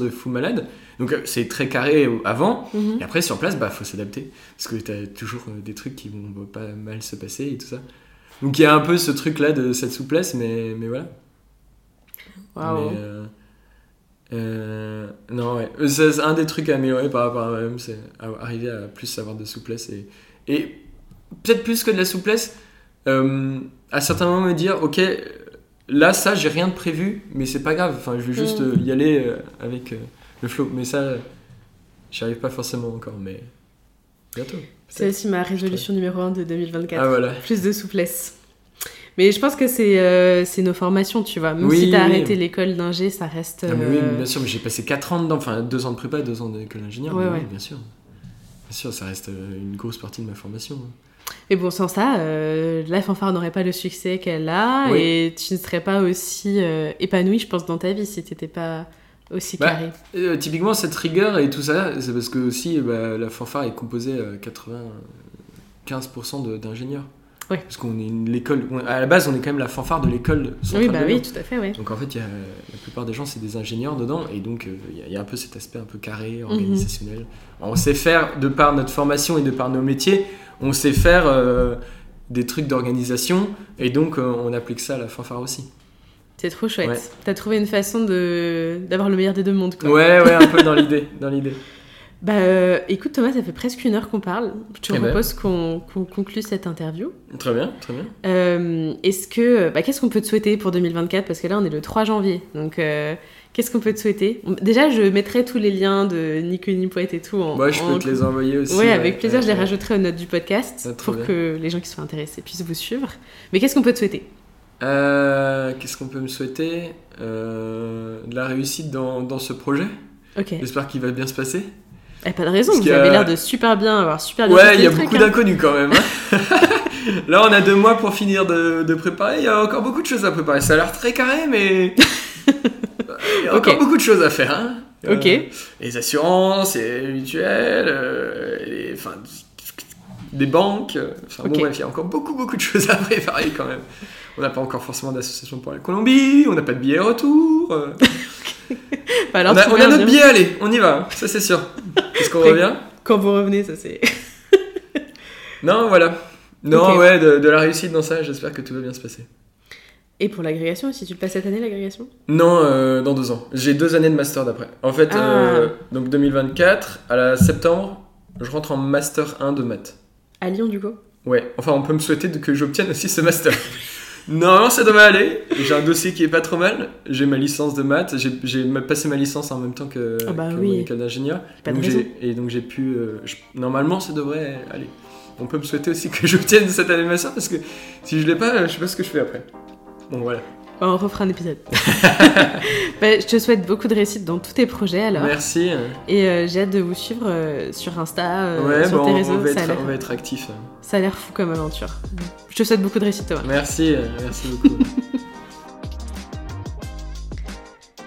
de de fou malade. Donc, euh, c'est très carré avant. Mhm. Et après, sur place, bah, faut s'adapter. Parce que tu as toujours euh, des trucs qui vont pas mal se passer et tout ça. Donc, il y a un peu ce truc-là de cette souplesse, mais, mais voilà. Waouh. Euh, euh, non, ouais. C'est un des trucs à améliorer par rapport à moi-même, c'est arriver à plus avoir de souplesse. Et, et peut-être plus que de la souplesse, euh, à certains moments me dire, ok, là, ça, j'ai rien de prévu, mais c'est pas grave. Enfin, je vais juste Mm. y aller avec le flow. Mais ça, j'y arrive pas forcément encore, mais bientôt. C'est aussi ma résolution numéro 1 de 2024. Ah voilà. Plus de souplesse. Mais je pense que c'est euh, nos formations, tu vois. Même Oui, si t'as oui. arrêté l'école d'ingé, ça reste. Ah, mais oui, euh, mais bien sûr, mais j'ai passé 4 ans dedans, enfin 2 ans de prépa, 2 ans d'école d'ingénieur. Ouais, bien sûr. Bien sûr, ça reste euh, une grosse partie de ma formation. hein. Mais bon, sans ça, euh, la fanfare n'aurait pas le succès qu'elle a et tu ne serais pas aussi euh, épanoui, je pense, dans ta vie si t'étais pas aussi Bah, carré. Euh, typiquement, cette rigueur et tout ça, c'est parce que aussi bah, la fanfare est composée à 95% de- d'ingénieurs. Ouais. Parce qu'on est l'école. À la base, on est quand même la fanfare de l'école Oui, bah oui, tout à fait. Donc en fait, il y a, la plupart des gens, c'est des ingénieurs dedans, et donc euh, il y a- il y, a un peu cet aspect un peu Mhm. carré, organisationnel. On sait faire, de par notre formation et de par nos métiers, on sait faire euh, des trucs d'organisation, et donc euh, on applique ça à la fanfare aussi. C'est trop chouette. Ouais. T'as trouvé une façon de d'avoir le meilleur des deux mondes, quoi. Ouais, ouais, un peu dans l'idée, dans l'idée. Bah euh, écoute Thomas, ça fait presque une heure qu'on parle. Je te Eh ben. propose qu'on conclue cette interview. Très bien, très bien. Euh, Est-ce que, bah, qu'est-ce qu'on peut te souhaiter pour 2024 Parce que là, on est le 3 janvier. Donc, euh, qu'est-ce qu'on peut te souhaiter? Déjà, je mettrai tous les liens de Nico Poète et tout en. Moi, je en- peux te les envoyer aussi. Ouais, avec plaisir, je les rajouterai aux notes du podcast Ah, pour bien. que les gens qui sont intéressés puissent vous suivre. Mais qu'est-ce qu'on peut te souhaiter? Euh, Qu'est-ce qu'on peut me souhaiter? Euh, De la réussite dans, dans ce projet. J'espère qu'il va bien se passer. Eh, pas de raison, Parce vous avez l'air de super bien avoir super bien Ouais, il y a beaucoup hein. d'inconnus quand même. hein. Là, on a deux mois pour finir de, de préparer. Il y a encore beaucoup de choses à préparer. Ça a l'air très carré, mais il y a encore beaucoup de choses à faire. hein. Ok. Euh, les assurances, les mutuelles, euh, les, enfin, des banques. euh, Enfin, bon, bref, il y a encore beaucoup, beaucoup de choses à préparer quand même. On n'a pas encore forcément d'association pour la Colombie. On n'a pas de billet retour. euh. Bah, alors, on a, on a notre billet, allez, on y va. Ça, c'est sûr. Est-ce qu'on revient? Quand vous revenez, ça c'est. Non, voilà. Non, ouais, de, de la réussite dans ça, j'espère que tout va bien se passer. Et pour l'agrégation aussi, tu le passes cette année l'agrégation? Non, euh, dans deux ans. J'ai deux années de master d'après. En fait, Ah. euh, donc 2024, à la septembre, je rentre en master 1 de maths. À Lyon du coup? Ouais, enfin, on peut me souhaiter que j'obtienne aussi ce master. Non, ça devrait aller. J'ai un dossier qui est pas trop mal. J'ai ma licence de maths. J'ai- passé ma licence en même temps que, Ah bah que oui. mon école d'ingénieur. Et donc j'ai pu. euh, je- normalement, ça devrait aller. On peut me souhaiter aussi que j'obtienne cette année parce que si je l'ai pas, je sais pas ce que je fais après. Bon, voilà. Bah, On refera un épisode. Bah, je te souhaite beaucoup de réussite dans tous tes projets alors. Merci. Et euh, j'ai hâte de vous suivre euh, sur Insta, euh, ouais, sur bon, tes on, réseaux. va ça, a être, l'air, on va être actif. ça a l'air fou comme aventure. Je te souhaite beaucoup de réussite Thomas. Merci, merci beaucoup.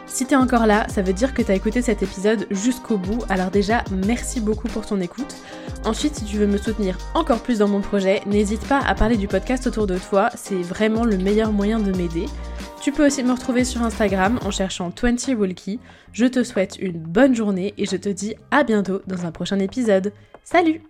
Si t'es encore là, ça veut dire que t'as écouté cet épisode jusqu'au bout, alors déjà, merci beaucoup pour ton écoute. Ensuite, si tu veux me soutenir encore plus dans mon projet, n'hésite pas à parler du podcast autour de toi, c'est vraiment le meilleur moyen de m'aider. Tu peux aussi me retrouver sur Instagram en cherchant 20 Walkie. Je te souhaite une bonne journée et je te dis à bientôt dans un prochain épisode. Salut